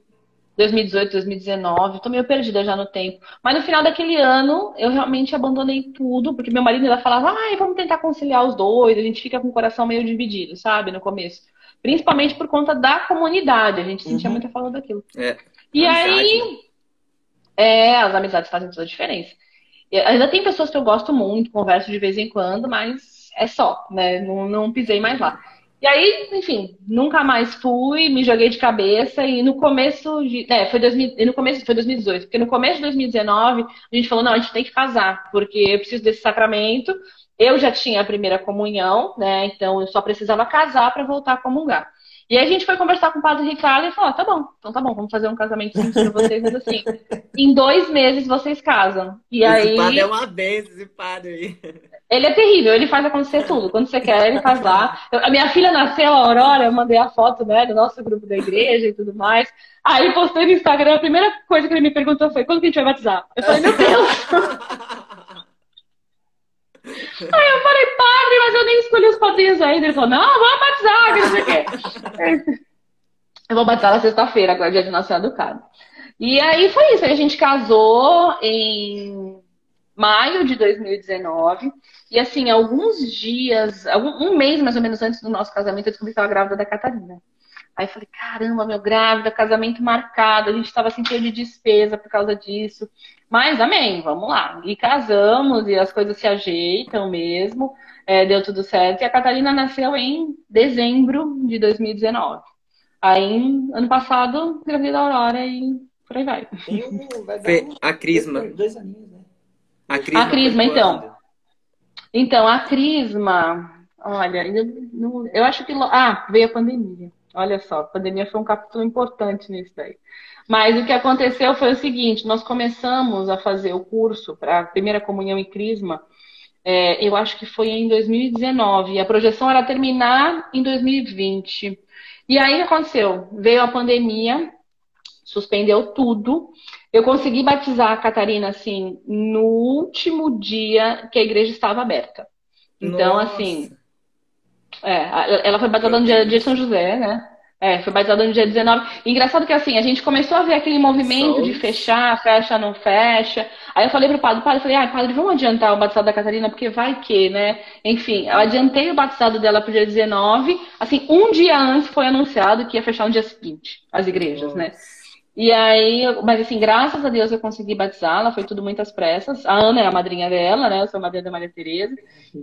2018, 2019, tô meio perdida já no tempo. Mas no final daquele ano, eu realmente abandonei tudo, porque meu marido ainda falava, ai, vamos tentar conciliar os dois, a gente fica com o coração meio dividido, sabe, no começo. Principalmente por conta da comunidade, a gente sentia uhum. muita falta daquilo. É. E Amizade. aí, é, as amizades fazem toda a diferença. Ainda tem pessoas que eu gosto muito, converso de vez em quando, mas é só, né? Não, não pisei mais lá. E aí, enfim, nunca mais fui, me joguei de cabeça e no começo de, é, foi 2000, no começo foi 2018, porque no começo de 2019 a gente falou, não, a gente tem que casar, porque eu preciso desse sacramento. Eu já tinha a primeira comunhão, né? Então eu só precisava casar para voltar a comungar. E aí a gente foi conversar com o padre Ricardo e falou: tá bom, então tá bom, vamos fazer um casamento simples pra vocês, mas assim, em dois meses vocês casam. E esse aí. padre é uma vez, esse padre aí. Ele é terrível, ele faz acontecer tudo. Quando você quer, ele faz lá. A minha filha nasceu, a Aurora, eu mandei a foto né, do nosso grupo da igreja e tudo mais. Aí postei no Instagram, a primeira coisa que ele me perguntou foi: quando que a gente vai batizar? Eu falei: meu Deus! Aí eu falei, padre, mas eu nem escolhi os padrinhos ainda. Ele falou, não, vamos batizar, que não sei o quê. Eu vou batizar na sexta-feira, agora dia de Nossa Senhora do Carmo. E aí foi isso, a gente casou em maio de 2019. E assim, alguns dias, um mês mais ou menos antes do nosso casamento, eu descobri que estava grávida da Catarina. Aí eu falei, caramba, meu grávida, casamento marcado, a gente estava assim cheio de despesa por causa disso. Mas amém, vamos lá. E casamos e as coisas se ajeitam mesmo. É, deu tudo certo. E a Catarina nasceu em dezembro de 2019. Aí, ano passado, gravei da Aurora e por aí vai. Tem um, vai um, a Crisma. Dois aninhos, né? A Crisma, a Crisma então. Então, a Crisma, olha, eu, eu acho que. Ah, veio a pandemia. Olha só, a pandemia foi um capítulo importante nisso daí. Mas o que aconteceu foi o seguinte: nós começamos a fazer o curso para a primeira comunhão em Crisma, é, eu acho que foi em 2019. E a projeção era terminar em 2020. E aí aconteceu? Veio a pandemia, suspendeu tudo. Eu consegui batizar a Catarina assim no último dia que a igreja estava aberta. Então, Nossa. assim, é, ela foi batizada no dia de São José, né? É, foi batizada no dia 19. engraçado que assim, a gente começou a ver aquele movimento de fechar, fecha, não fecha. Aí eu falei pro padre, padre, falei, ah, padre, vamos adiantar o batizado da Catarina, porque vai que, né? Enfim, eu adiantei o batizado dela pro dia 19. Assim, um dia antes foi anunciado que ia fechar no dia seguinte, as igrejas, né? Nossa. né? E aí, mas assim, graças a Deus eu consegui batizá-la, foi tudo muitas pressas. A Ana é a madrinha dela, né? Eu sou a madrinha da Maria Tereza.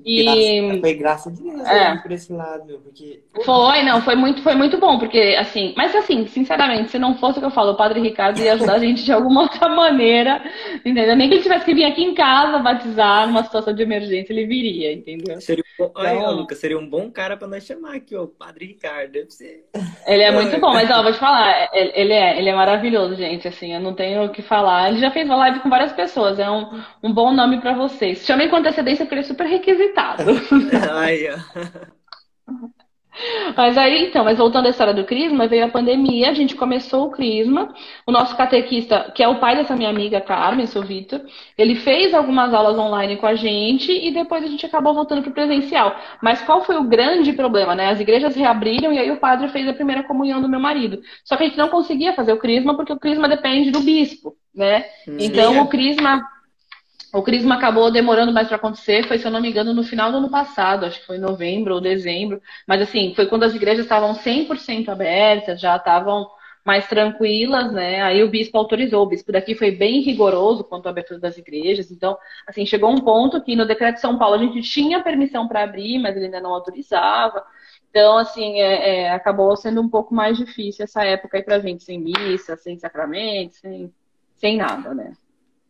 E graça, foi graça de Deus é. por esse lado, meu, porque Foi, não, foi muito, foi muito bom, porque assim, mas assim, sinceramente, se não fosse o que eu falo, o Padre Ricardo ia ajudar a gente de alguma outra maneira, entendeu? Nem que ele tivesse que vir aqui em casa batizar numa situação de emergência, ele viria, entendeu? Seria um bom, então, Lucas, seria um bom cara para nós chamar aqui, o Padre Ricardo, deve ser. Ele é muito bom, mas ó, vou te falar, ele é, ele é maravilhoso maravilhoso, gente. Assim, eu não tenho o que falar. Ele já fez uma live com várias pessoas. É um, um bom nome para vocês. Chamei com antecedência porque ele é super requisitado. Ó. Mas aí, então, mas voltando à história do Crisma, veio a pandemia, a gente começou o Crisma. O nosso catequista, que é o pai dessa minha amiga Carmen, seu Vitor, ele fez algumas aulas online com a gente e depois a gente acabou voltando para o presencial. Mas qual foi o grande problema, né? As igrejas reabriram e aí o padre fez a primeira comunhão do meu marido. Só que a gente não conseguia fazer o Crisma porque o Crisma depende do bispo, né? Então, o Crisma o Crisma acabou demorando mais para acontecer, foi, se eu não me engano, no final do ano passado, acho que foi novembro ou dezembro. Mas assim, foi quando as igrejas estavam 100% abertas, já estavam mais tranquilas, né? Aí o bispo autorizou. O bispo daqui foi bem rigoroso quanto à abertura das igrejas. Então, assim, chegou um ponto que no decreto de São Paulo a gente tinha permissão para abrir, mas ele ainda não autorizava. Então, assim, é, é, acabou sendo um pouco mais difícil essa época aí pra gente, sem missa, sem sacramento, sem, sem nada, né?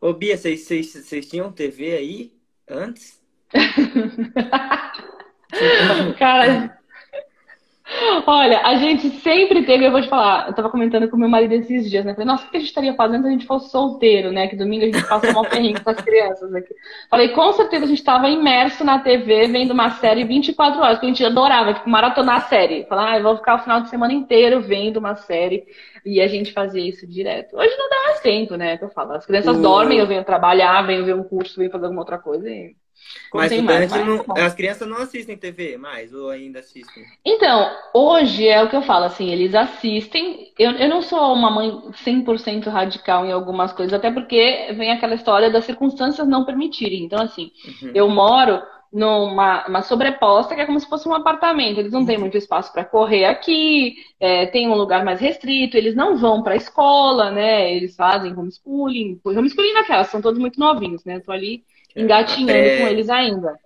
Ô, Bia, vocês tinham TV aí antes? Cara, olha, a gente sempre teve, eu vou te falar, eu tava comentando com meu marido esses dias, né? Falei, nossa, o que a gente estaria fazendo se a gente fosse solteiro, né? Que domingo a gente passa mal perrengue com as crianças aqui. Falei, com certeza a gente estava imerso na TV vendo uma série 24 horas, que a gente adorava, tipo, maratonar a série. Falar, ah, eu vou ficar o final de semana inteiro vendo uma série. E a gente fazia isso direto. Hoje não dá mais tempo, né? Que eu falo. As crianças dormem, eu venho trabalhar, venho ver um curso, venho fazer alguma outra coisa. E... Mas mais, não, as crianças não assistem TV mais, ou ainda assistem? Então, hoje é o que eu falo, assim, eles assistem. Eu, eu não sou uma mãe 100% radical em algumas coisas, até porque vem aquela história das circunstâncias não permitirem. Então, assim, uhum. eu moro numa uma sobreposta que é como se fosse um apartamento. Eles não têm muito espaço para correr aqui, é, tem um lugar mais restrito, eles não vão para a escola, né? Eles fazem homeschooling. Homeschooling naquela, são todos muito novinhos, né? Estou ali é, engatinhando é, com eles ainda.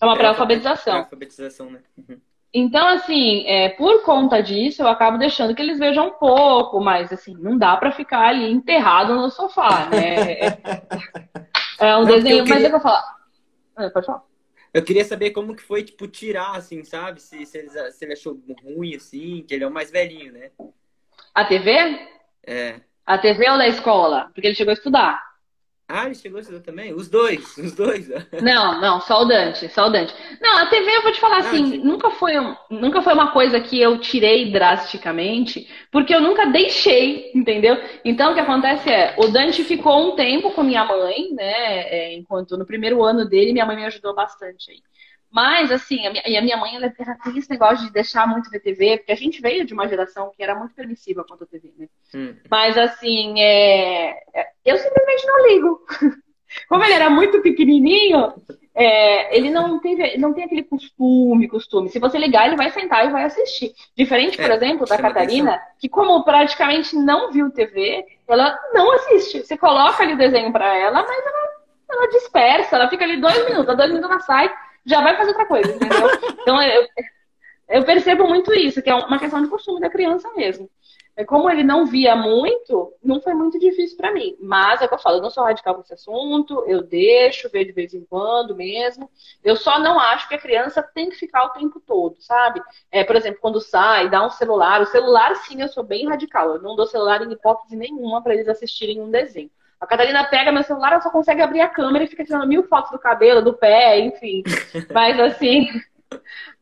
É uma pré-alfabetização. Pré-alfabetização, né? Uhum. Então, assim, é, por conta disso, eu acabo deixando que eles vejam um pouco, mas assim, não dá para ficar ali enterrado no sofá, né? É, é um não, desenho, queria... mas eu vou falar. É, pode falar. Eu queria saber como que foi, tipo, tirar, assim, sabe? Se, se, ele, se ele achou ruim, assim, que ele é o mais velhinho, né? A TV? É. A TV ou da escola? Porque ele chegou a estudar. Ah, ele chegou a estudar também? Os dois, os dois. Não, não, só o Dante, só o Dante. Não, a TV eu vou te falar ah, assim, nunca foi, um, nunca foi uma coisa que eu tirei drasticamente, porque eu nunca deixei, entendeu? Então o que acontece é, o Dante ficou um tempo com minha mãe, né? É, enquanto no primeiro ano dele, minha mãe me ajudou bastante aí. Mas, assim, a minha, e a minha mãe, ela, ela tem esse negócio de deixar muito ver TV, porque a gente veio de uma geração que era muito permissiva quanto a TV, né? Hum. Mas, assim, é... eu simplesmente não ligo. Como ele era muito pequenininho, é, ele não, teve, não tem aquele costume, costume. Se você ligar, ele vai sentar e vai assistir. Diferente, por é, exemplo, da Catarina, atenção. que como praticamente não viu TV, ela não assiste. Você coloca ali o desenho para ela, mas ela, ela dispersa, ela fica ali dois minutos, dois minutos ela sai já vai fazer outra coisa, entendeu? Então eu, eu percebo muito isso, que é uma questão de costume da criança mesmo. É como ele não via muito, não foi muito difícil para mim. Mas é o que eu falo, eu não sou radical com esse assunto, eu deixo ver de vez em quando mesmo. Eu só não acho que a criança tem que ficar o tempo todo, sabe? É, por exemplo, quando sai, dá um celular. O celular, sim, eu sou bem radical. Eu não dou celular em hipótese nenhuma para eles assistirem um desenho. A Catarina pega meu celular, ela só consegue abrir a câmera e fica tirando mil fotos do cabelo, do pé, enfim. Mas assim,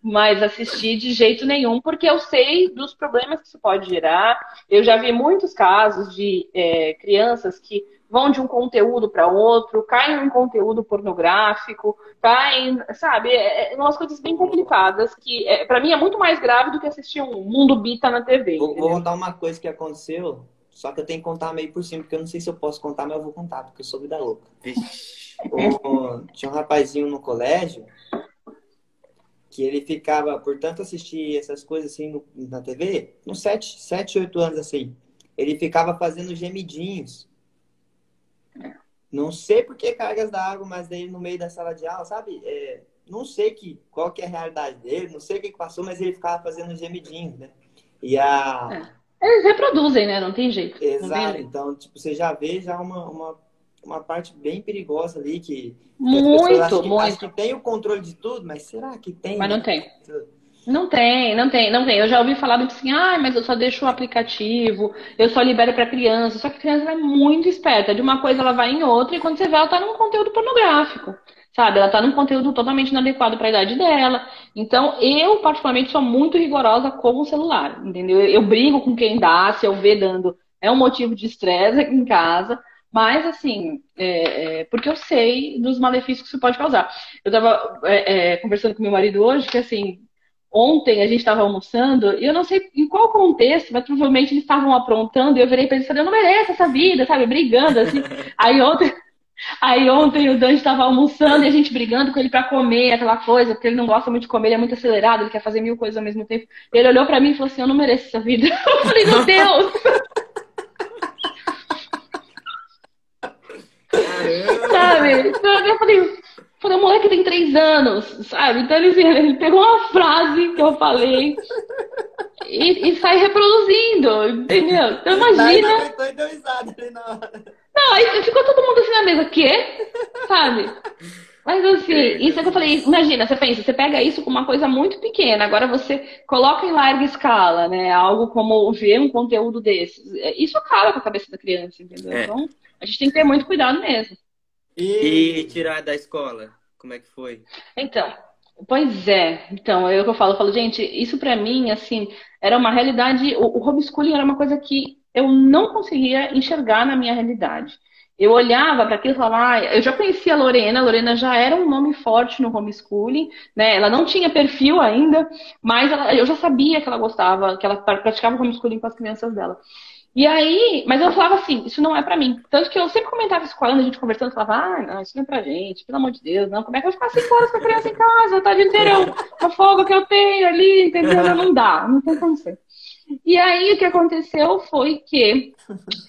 mas assistir de jeito nenhum, porque eu sei dos problemas que isso pode gerar. Eu já vi muitos casos de é, crianças que vão de um conteúdo para outro, caem em um conteúdo pornográfico, caem, sabe, é, é umas coisas bem complicadas que, é, para mim, é muito mais grave do que assistir um Mundo Bita na TV. Vou, vou contar uma coisa que aconteceu só que eu tenho que contar meio por cima, porque eu não sei se eu posso contar, mas eu vou contar, porque eu sou vida louca. o, tinha um rapazinho no colégio que ele ficava, por tanto assistir essas coisas assim no, na TV, uns 7, 7, 8 anos assim, ele ficava fazendo gemidinhos. Não sei por que cargas da água, mas daí no meio da sala de aula, sabe? É, não sei que, qual que é a realidade dele, não sei o que, que passou, mas ele ficava fazendo gemidinhos, né? E a, é. Eles reproduzem, né? Não tem jeito. Exato. Tem então, tipo, você já vê já uma, uma, uma parte bem perigosa ali que. Muito, que muito. que tem o controle de tudo, mas será que tem? Mas não tem. Não tem, não tem, não tem. Eu já ouvi falar muito assim, ah, mas eu só deixo o aplicativo, eu só libero para criança. Só que a criança é muito esperta. De uma coisa ela vai em outra e quando você vê, ela tá num conteúdo pornográfico. Sabe? Ela tá num conteúdo totalmente inadequado para a idade dela. Então, eu, particularmente, sou muito rigorosa com o celular. Entendeu? Eu, brigo com quem dá, se eu ver dando. É um motivo de estresse aqui em casa. Mas, assim, é, é, porque eu sei dos malefícios que isso pode causar. Eu estava é, é, conversando com meu marido hoje que, assim, ontem a gente estava almoçando, e eu não sei em qual contexto, mas provavelmente eles estavam aprontando, e eu virei para eles e falei, eu não mereço essa vida, sabe? Brigando, assim. Aí ontem, aí ontem o Dan estava almoçando e a gente brigando com ele para comer aquela coisa, porque ele não gosta muito de comer, ele é muito acelerado, ele quer fazer mil coisas ao mesmo tempo. Ele olhou para mim e falou assim, eu não mereço essa vida. Eu falei, meu Deus! Sabe? Eu falei, Falei, o moleque tem três anos, sabe? Então ele, ele pegou uma frase que eu falei e, e sai reproduzindo, entendeu? Então imagina. Não, aí ficou todo mundo assim na mesa, quê? Sabe? Mas assim, isso é que eu falei, imagina, você pensa, você pega isso com uma coisa muito pequena, agora você coloca em larga escala, né? Algo como ver um conteúdo desses. Isso acaba com a cabeça da criança, entendeu? É. Então, a gente tem que ter muito cuidado mesmo. E... e tirar da escola, como é que foi? Então, pois é. Então, é o que eu falo. Eu falo, gente, isso para mim, assim, era uma realidade. O, o homeschooling era uma coisa que eu não conseguia enxergar na minha realidade. Eu olhava para aquilo e falava, ah, eu já conhecia a Lorena, a Lorena já era um nome forte no homeschooling, né? Ela não tinha perfil ainda, mas ela, eu já sabia que ela gostava, que ela praticava homeschooling com as crianças dela. E aí, mas eu falava assim, isso não é para mim. Tanto que eu sempre comentava isso com ela, a gente conversando, falava, ah, não, isso não é pra gente, pelo amor de Deus, não, como é que eu vou ficar cinco horas com a criança em casa, tá de inteiro, a folga que eu tenho ali, entendeu? Não dá, não tem como ser. E aí o que aconteceu foi que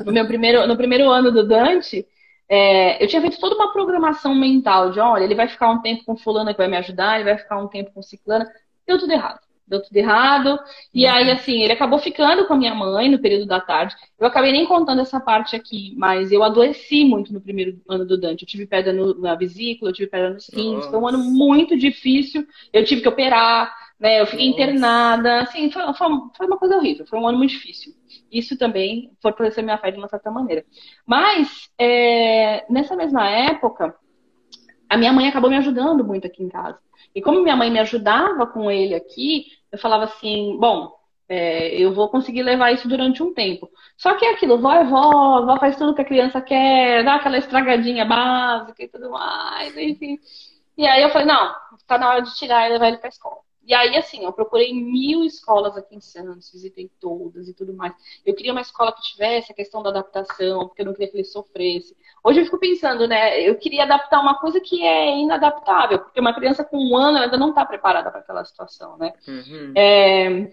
no meu primeiro, no primeiro ano do Dante, é, eu tinha feito toda uma programação mental de, olha, ele vai ficar um tempo com fulana que vai me ajudar, ele vai ficar um tempo com ciclana, deu tudo errado deu tudo errado. E uhum. aí, assim, ele acabou ficando com a minha mãe no período da tarde. Eu acabei nem contando essa parte aqui, mas eu adoeci muito no primeiro ano do Dante. Eu tive pedra no, na vesícula, eu tive pedra nos rins. Foi um ano muito difícil. Eu tive que operar, né? Eu fiquei Nossa. internada. Assim, foi, foi, uma coisa horrível. Foi um ano muito difícil. Isso também fortaleceu minha fé de uma certa maneira. Mas, é, nessa mesma época, a minha mãe acabou me ajudando muito aqui em casa. E como minha mãe me ajudava com ele aqui, eu falava assim, bom, é, eu vou conseguir levar isso durante um tempo. Só que é aquilo, vó é vó, vó faz tudo que a criança quer, dá aquela estragadinha básica e tudo mais, enfim. E aí eu falei, não, tá na hora de tirar e levar ele pra escola. E aí, assim, eu procurei mil escolas aqui em Santos, visitei todas e tudo mais. Eu queria uma escola que tivesse a questão da adaptação, porque eu não queria que ele sofresse. Hoje eu fico pensando, né? Eu queria adaptar uma coisa que é inadaptável, porque uma criança com um ano ainda não está preparada para aquela situação, né? Uhum. É,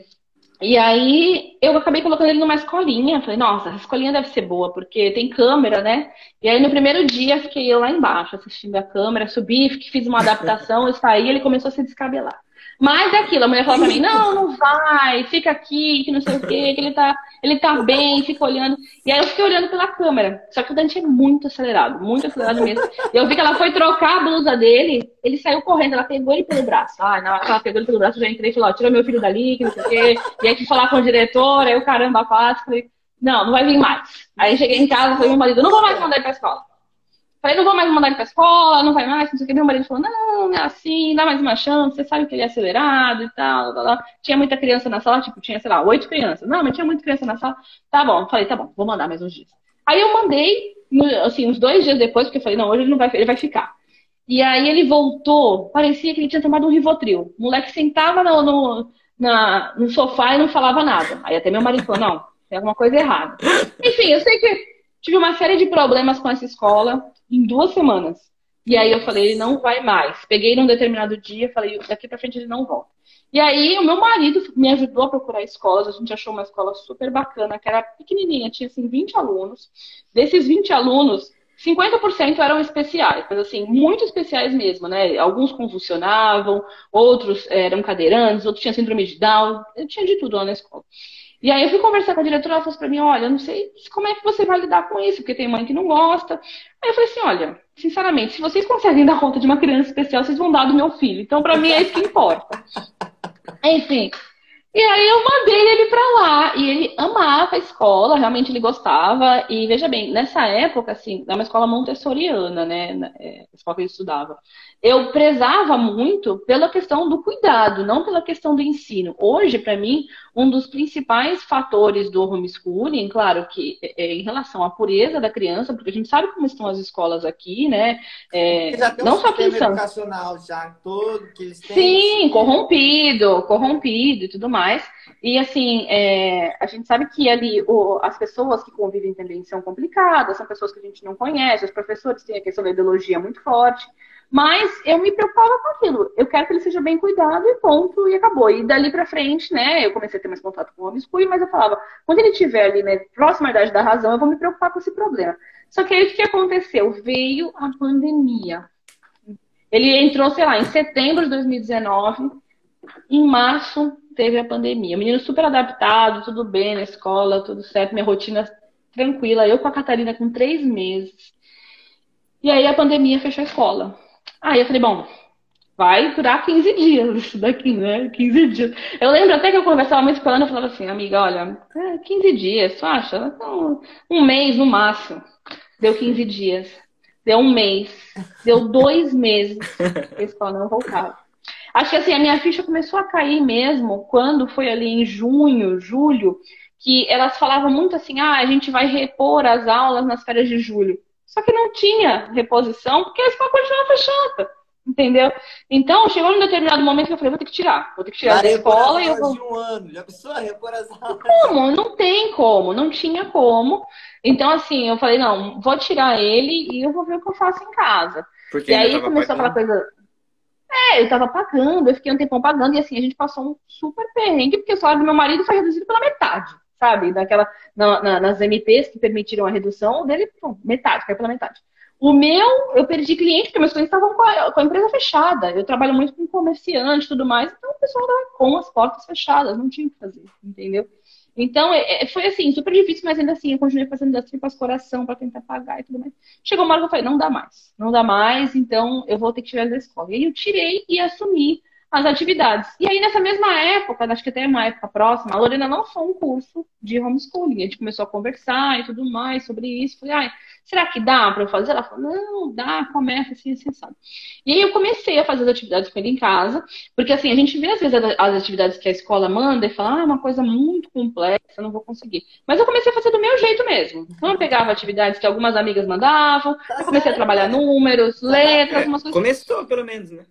e aí eu acabei colocando ele numa escolinha. Falei, nossa, a escolinha deve ser boa, porque tem câmera, né? E aí no primeiro dia fiquei eu lá embaixo assistindo a câmera, subi, fiz uma adaptação, eu saí ele começou a se descabelar. Mas é aquilo, a mulher fala pra mim, não, não vai, fica aqui, que não sei o quê, que ele tá, ele tá bem, fica olhando. E aí eu fiquei olhando pela câmera. Só que o Dante é muito acelerado, muito acelerado mesmo. E eu vi que ela foi trocar a blusa dele, ele saiu correndo, ela pegou ele pelo braço. Ah, na hora que ela pegou ele pelo braço, eu já entrei e falei, ó, tira meu filho dali, que não sei o quê. E aí fui falar com o diretor, aí o caramba, quase, falei, não, não vai vir mais. Aí cheguei em casa, falei, meu marido, não vou mais mandar ele pra escola. Falei, não vou mais mandar ele pra escola, não vai mais, não sei o que. Meu marido falou, não, é assim, dá mais uma chance, você sabe que ele é acelerado e tal, tal, tal. Tinha muita criança na sala, tipo, tinha, sei lá, oito crianças. Não, mas tinha muita criança na sala. Tá bom, falei, tá bom, vou mandar mais uns dias. Aí eu mandei, assim, uns dois dias depois, porque eu falei, não, hoje ele não vai, ele vai ficar. E aí ele voltou, parecia que ele tinha tomado um Rivotril. O moleque sentava no, no, na, no sofá e não falava nada. Aí até meu marido falou, não, tem alguma coisa errada. Enfim, eu sei que tive uma série de problemas com essa escola em duas semanas. E aí eu falei, ele não vai mais. Peguei num determinado dia, falei, daqui pra frente ele não volta. E aí o meu marido me ajudou a procurar escolas, a gente achou uma escola super bacana, que era pequenininha, tinha assim 20 alunos. Desses 20 alunos, 50% eram especiais, mas assim, muito especiais mesmo, né? Alguns convulsionavam, outros eram cadeirantes, outros tinham síndrome de Down, tinha de tudo lá na escola. E aí eu fui conversar com a diretora, ela falou para mim, olha, eu não sei como é que você vai lidar com isso, porque tem mãe que não gosta. Aí eu falei assim, olha, sinceramente, se vocês conseguem dar conta de uma criança especial, vocês vão dar do meu filho. Então, para mim, é isso que importa. Enfim, e aí eu mandei ele para lá e ele amava a escola, realmente ele gostava. E veja bem, nessa época, assim, é uma escola montessoriana, né? É, a escola que ele estudava. Eu prezava muito pela questão do cuidado, não pela questão do ensino. Hoje, para mim, um dos principais fatores do homeschooling, claro que é, é em relação à pureza da criança, porque a gente sabe como estão as escolas aqui, né? É, já tem não um só aqui Santos. educacional já todo que eles têm. Sim, corrompido, corrompido e tudo mais. E assim, é, a gente sabe que ali o, as pessoas que convivem também são complicadas, são pessoas que a gente não conhece, os professores têm a questão da ideologia muito forte. Mas eu me preocupava com aquilo. Eu quero que ele seja bem cuidado e ponto, e acabou. E dali pra frente, né, eu comecei a ter mais contato com o homeschooling, mas eu falava, quando ele estiver ali, né, próxima idade da razão, eu vou me preocupar com esse problema. Só que aí o que aconteceu? Veio a pandemia. Ele entrou, sei lá, em setembro de 2019, em março teve a pandemia. O menino super adaptado, tudo bem na escola, tudo certo, minha rotina tranquila. Eu com a Catarina com três meses. E aí a pandemia fechou a escola. Aí eu falei, bom, vai durar 15 dias isso daqui, né? 15 dias. Eu lembro até que eu conversava muito com ela, eu falava assim, amiga, olha, é 15 dias, tu acha? Então, um mês no máximo. Deu 15 dias. Deu um mês. Deu dois meses. A escola não voltava. Acho que assim, a minha ficha começou a cair mesmo quando foi ali em junho, julho, que elas falavam muito assim, ah, a gente vai repor as aulas nas férias de julho. Só que não tinha reposição porque a escola continuava fechada. Entendeu? Então, chegou num determinado momento que eu falei, vou ter que tirar. Vou ter que tirar da escola e eu vou. De um ano. Já pensou repor as aulas? Como? Não tem como. Não tinha como. Então, assim, eu falei, não, vou tirar ele e eu vou ver o que eu faço em casa. Porque e aí começou aquela coisa. É, eu tava pagando, eu fiquei um tempão pagando, e assim, a gente passou um super perrengue, porque o salário do meu marido foi reduzido pela metade sabe? Daquela, na, na, nas MPs que permitiram a redução, dele, pô, metade, caiu pela metade. O meu, eu perdi cliente, porque meus clientes estavam com a, com a empresa fechada. Eu trabalho muito com comerciante e tudo mais, então o pessoal estava com as portas fechadas, não tinha o que fazer, entendeu? Então, é, é, foi assim, super difícil, mas ainda assim, eu continuei fazendo das tripas coração para tentar pagar e tudo mais. Chegou uma hora que eu falei, não dá mais, não dá mais, então eu vou ter que tirar da escola. E aí eu tirei e assumi as atividades. E aí, nessa mesma época, acho que até uma época próxima, a Lorena lançou um curso de homeschooling. A gente começou a conversar e tudo mais sobre isso. Falei, ai, será que dá para eu fazer? Ela falou, não, dá, começa assim, assim, sabe. E aí eu comecei a fazer as atividades com ele em casa, porque assim, a gente vê às vezes as atividades que a escola manda e fala, ah, é uma coisa muito complexa, não vou conseguir. Mas eu comecei a fazer do meu jeito mesmo. Então eu pegava atividades que algumas amigas mandavam, tá eu comecei a trabalhar números, tá letras, umas coisas. Começou, pelo menos, né?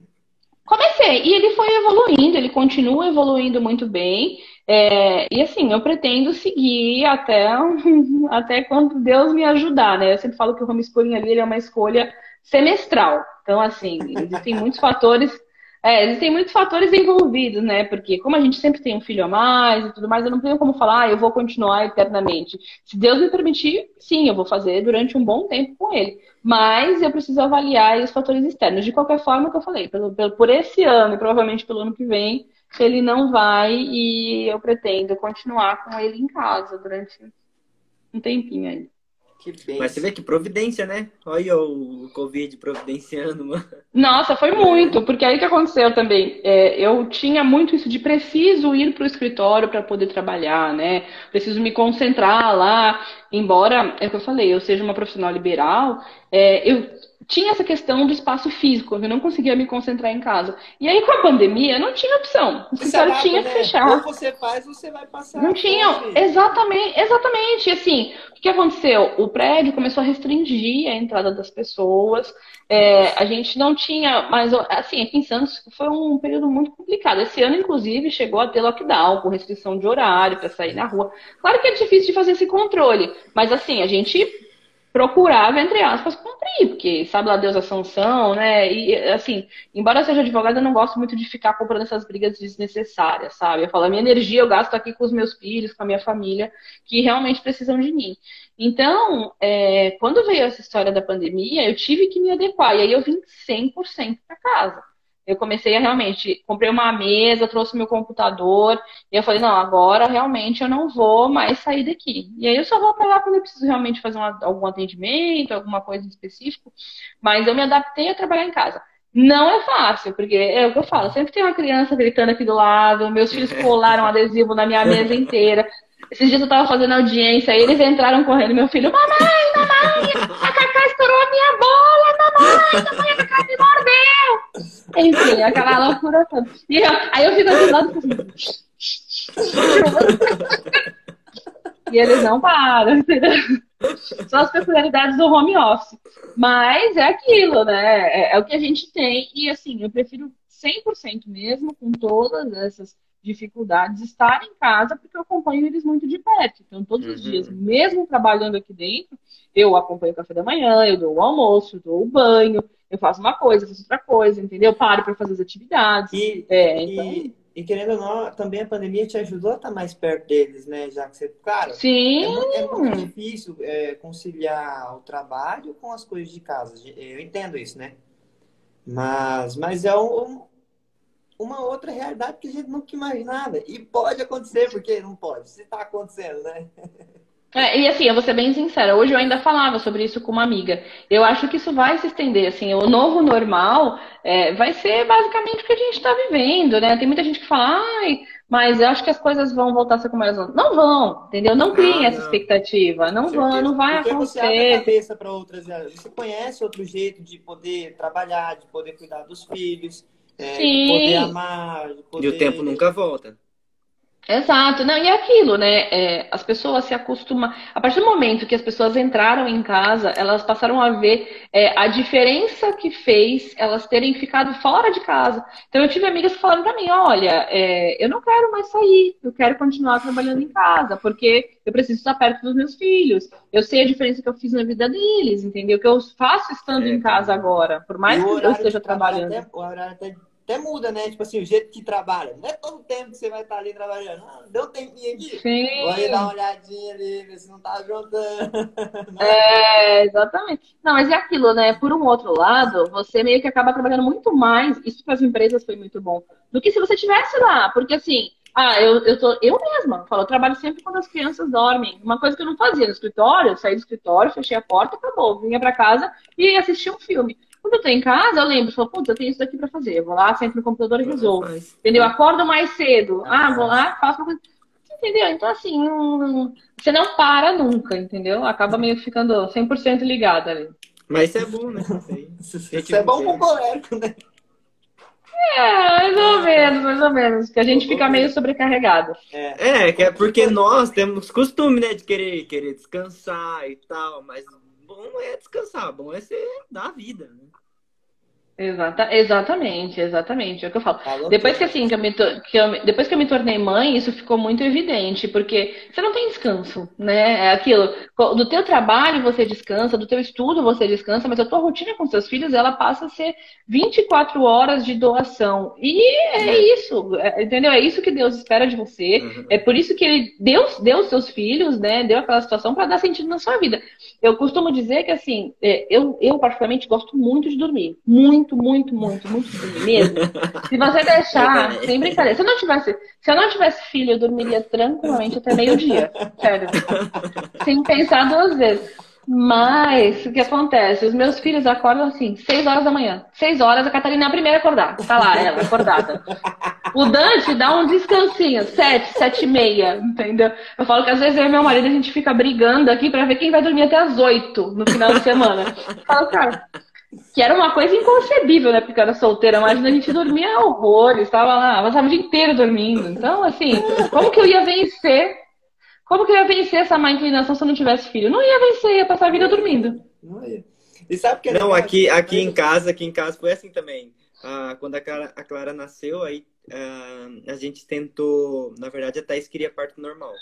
Comecei, e ele foi evoluindo, ele continua evoluindo muito bem. É, e assim, eu pretendo seguir até, até quando Deus me ajudar, né? Eu sempre falo que o homeschooling ali é uma escolha semestral. Então, assim, existem muitos fatores é, existem muitos fatores envolvidos, né? Porque como a gente sempre tem um filho a mais e tudo mais, eu não tenho como falar, ah, eu vou continuar eternamente. Se Deus me permitir, sim, eu vou fazer durante um bom tempo com ele. Mas eu preciso avaliar os fatores externos. De qualquer forma, que eu falei, pelo, pelo, por esse ano e provavelmente pelo ano que vem, ele não vai e eu pretendo continuar com ele em casa durante um tempinho aí. Mas você vê que providência, né? Olha o Covid providenciando, mano. Nossa, foi muito, porque aí que aconteceu também. É, eu tinha muito isso de preciso ir para o escritório para poder trabalhar, né? Preciso me concentrar lá. Embora, é o que eu falei, eu seja uma profissional liberal, é, eu tinha essa questão do espaço físico, eu não conseguia me concentrar em casa. E aí, com a pandemia, não tinha opção. O escritório tinha que né? fechar. Ou você faz, você vai passar. Não tinha, exatamente, exatamente. Assim, o que aconteceu? O prédio começou a restringir a entrada das pessoas. É, a gente não tinha mais, assim, aqui em Santos foi um período muito complicado. Esse ano, inclusive, chegou a ter lockdown, com restrição de horário para sair na rua. Claro que é difícil de fazer esse controle, mas assim, a gente procurava, entre aspas, cumprir, porque sabe lá Deus a sanção, né? E assim, embora eu seja advogada, eu não gosto muito de ficar comprando essas brigas desnecessárias, sabe? Eu falo, a minha energia eu gasto aqui com os meus filhos, com a minha família, que realmente precisam de mim. Então, é, quando veio essa história da pandemia, eu tive que me adequar, e aí eu vim 100% para casa. Eu comecei a realmente, comprei uma mesa, trouxe meu computador, e eu falei, não, agora realmente eu não vou mais sair daqui. E aí eu só vou pegar quando eu preciso realmente fazer uma, algum atendimento, alguma coisa específica, mas eu me adaptei a trabalhar em casa. Não é fácil, porque é o que eu falo, sempre tem uma criança gritando aqui do lado, meus filhos colaram adesivo na minha mesa inteira. Esses dias eu tava fazendo audiência, e eles entraram correndo, meu filho, mamãe, mamãe, a Cacá estourou a minha bola, mamãe, mamãe, Enfim, aquela loucura toda. E eu, aí eu fico assim, lado, e eles não param, entendeu? São as peculiaridades do home office. Mas é aquilo, né? É, é o que a gente tem. E assim, eu prefiro 100% mesmo, com todas essas dificuldades, estar em casa, porque eu acompanho eles muito de perto. Então, todos os dias, Uhum. mesmo trabalhando aqui dentro, eu acompanho o café da manhã, eu dou o almoço, eu dou o banho, eu faço uma coisa, faço outra coisa, entendeu? Eu paro para fazer as atividades. E, É, então, e, e querendo ou não, também a pandemia te ajudou a estar mais perto deles, né? Já que você, cara, é sim, muito, é muito difícil é, conciliar o trabalho com as coisas de casa. Eu entendo isso, né? Mas, mas é um- uma outra realidade que a gente nunca imaginava. E pode acontecer, porque não pode. Se está acontecendo, né? É, e assim, eu vou ser bem sincera, hoje eu ainda falava sobre isso com uma amiga. Eu acho que isso vai se estender, assim, o novo normal é, vai ser basicamente o que a gente está vivendo, né? Tem muita gente que fala, ai, mas eu acho que as coisas vão voltar a ser como elas vão. Não vão, entendeu? Não criem Não, essa não. expectativa, não vão, não vai Porque você abre a acontecer. cabeça para outras. Você conhece outro jeito de poder trabalhar, de poder cuidar dos filhos, é, de poder amar, de E poder... o tempo nunca volta. Exato, não, e é aquilo, né? É, as pessoas se acostumam. A partir do momento que as pessoas entraram em casa, elas passaram a ver é, a diferença que fez elas terem ficado fora de casa. Então, eu tive amigas que falaram pra mim: olha, é, eu não quero mais sair, eu quero continuar trabalhando em casa, porque eu preciso estar perto dos meus filhos. Eu sei a diferença que eu fiz na vida deles, entendeu? Que eu faço estando É, em casa agora, por mais que eu esteja trabalhando. Até, o horário até, até muda, né? Tipo assim, o jeito que trabalha. Não é todo o tempo que você vai estar ali trabalhando. Ah, deu um tempinho aqui. Sim. Vou aí dar uma olhadinha ali, ver se não tá juntando. É, exatamente. Não, mas é aquilo, né? Por um outro lado, você meio que acaba trabalhando muito mais, isso para as empresas foi muito bom, do que se você estivesse lá. Porque assim, ah, eu, eu tô, eu mesma, falo, eu trabalho sempre quando as crianças dormem. Uma coisa que eu não fazia no escritório, eu saí do escritório, fechei a porta, acabou, vinha para casa e assistia um filme. Quando eu tô em casa, eu lembro, falo, putz, eu tenho isso daqui para fazer. Eu vou lá, sento no computador e resolvo. Faz. Entendeu? Acordo mais cedo. Ah, vou lá, faço uma coisa. Entendeu? Então, assim, não- você não para nunca, entendeu? Acaba meio ficando 100% ligado ali. Mas isso é bom, né? Isso aí. Isso é bom com colérico, né? É, mais ou menos, mais ou menos. Que a gente fica meio sobrecarregado. É, que é porque nós temos costume, né, de querer, querer descansar e tal, mas bom é descansar, bom é ser dar a vida, né? Exata, exatamente, exatamente. É o que eu falo. Falou Depois que assim, que eu me, que eu, depois que eu me tornei mãe, isso ficou muito evidente, porque você não tem descanso, né? É aquilo, do teu trabalho você descansa, do teu estudo você descansa, mas a tua rotina com seus filhos, ela passa a ser 24 horas de doação. E é isso, é- entendeu? É isso que Deus espera de você. Uhum. É por isso que ele deu, deu os seus filhos, né? Deu aquela situação para dar sentido na sua vida. Eu costumo dizer que, assim, é, eu, eu particularmente gosto muito de dormir. Muito, muito, muito, muito de dormir mesmo. Se você deixar, sem brincadeira, se eu não tivesse, se eu não tivesse filho, eu dormiria tranquilamente até meio-dia. Sério. Sem pensar duas vezes. Mas, o que acontece? Os meus filhos acordam assim, 6 horas da manhã. 6 horas, a Catarina é a primeira a acordar. Tá lá, ela, acordada. O Dante dá um descansinho, 7, 7 e meia, entendeu? Eu falo que às vezes eu e meu marido a gente fica brigando aqui pra ver quem vai dormir até as 8 no final de semana. Eu falo, cara, que era uma coisa inconcebível, né? Porque eu era solteira, imagina a gente dormia horrores, tava lá, passava o dia inteiro dormindo. Então, assim, como que eu ia vencer? Como que eu ia vencer essa má inclinação se eu não tivesse filho? Não ia vencer, ia passar a vida dormindo. Não é. E sabe o que é Não, aqui, aqui em casa, aqui em casa foi assim também. Ah, quando a Clara, a Clara nasceu, aí ah, a gente tentou, na verdade a Thaís queria parto normal.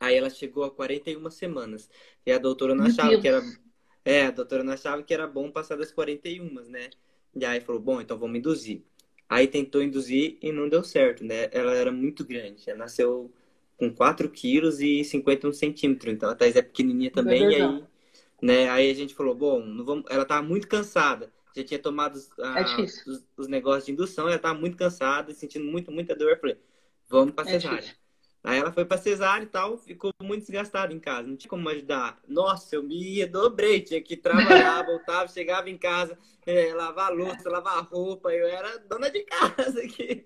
Aí ela chegou a 41 semanas. E a doutora não Meu achava Deus. que era. É, a doutora não achava que era bom passar das 41, né? E aí falou, bom, então vamos induzir. Aí tentou induzir e não deu certo, né? Ela era muito grande. Ela nasceu com 4 quilos e 51 centímetros. Então a Thaís é pequenininha também. E Bebezão. aí, né? Aí a gente falou, bom, não vamos... ela tava muito cansada. Já tinha tomado os, ah, É os, os negócios de indução, ela tava muito cansada, sentindo muito, muita dor. Eu falei, vamos pra É cesárea. Aí ela foi pra cesárea e tal, ficou muito desgastada em casa, não tinha como ajudar. Nossa, eu me ia, dobrei, tinha que trabalhar, voltava, chegava em casa, é, lavar louça, lavar roupa, eu era dona de casa aqui.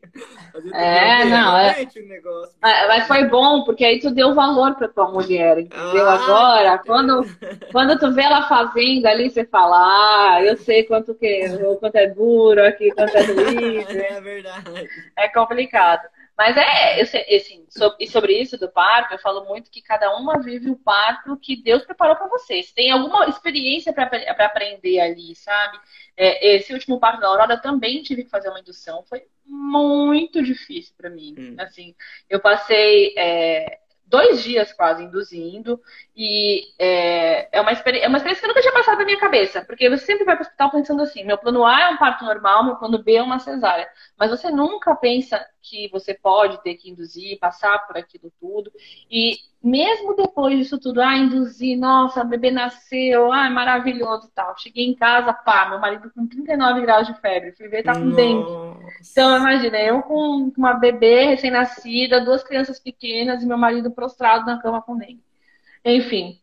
É, não, é. Negócio. Mas foi bom, porque aí tu deu valor pra tua mulher, entendeu? Ah, Agora, quando, quando tu vê ela fazendo ali, você fala, ah, eu sei quanto que, quanto é duro aqui, quanto é doído. É verdade. É complicado. Mas é, assim, e sobre isso do parto, eu falo muito que cada uma vive o parto que Deus preparou para vocês. Tem alguma experiência para aprender ali, sabe? É, esse último parto da Aurora eu também tive que fazer uma indução. Foi muito difícil para mim. Hum. Assim, eu passei é, dois dias quase induzindo. E é, é, uma experiência, é uma experiência que nunca tinha passado na minha cabeça. Porque você sempre vai para o hospital pensando assim: meu plano A é um parto normal, meu plano B é uma cesárea. Mas você nunca pensa que você pode ter que induzir, passar por aquilo tudo. E mesmo depois disso tudo, ah, induzir, nossa, a bebê nasceu, ah, maravilhoso tal. Cheguei em casa, pá, meu marido com 39 graus de febre, fui ver, tá com nossa. dengue. Então, imagina, eu com uma bebê recém-nascida, duas crianças pequenas e meu marido prostrado na cama com dengue. Enfim,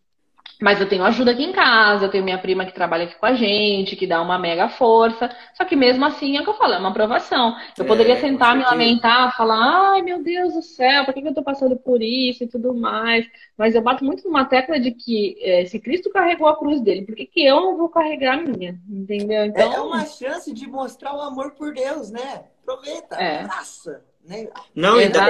mas eu tenho ajuda aqui em casa, eu tenho minha prima que trabalha aqui com a gente, que dá uma mega força. Só que mesmo assim, é o que eu falo, é uma aprovação. Eu é, poderia sentar, me lamentar, falar, ai meu Deus do céu, por que, eu tô passando por isso e tudo mais? Mas eu bato muito numa tecla de que é, se Cristo carregou a cruz dele, por que, que eu não vou carregar a minha? Entendeu? Então... É uma chance de mostrar o amor por Deus, né? Aproveita, é. graça. Né? Não, e dá,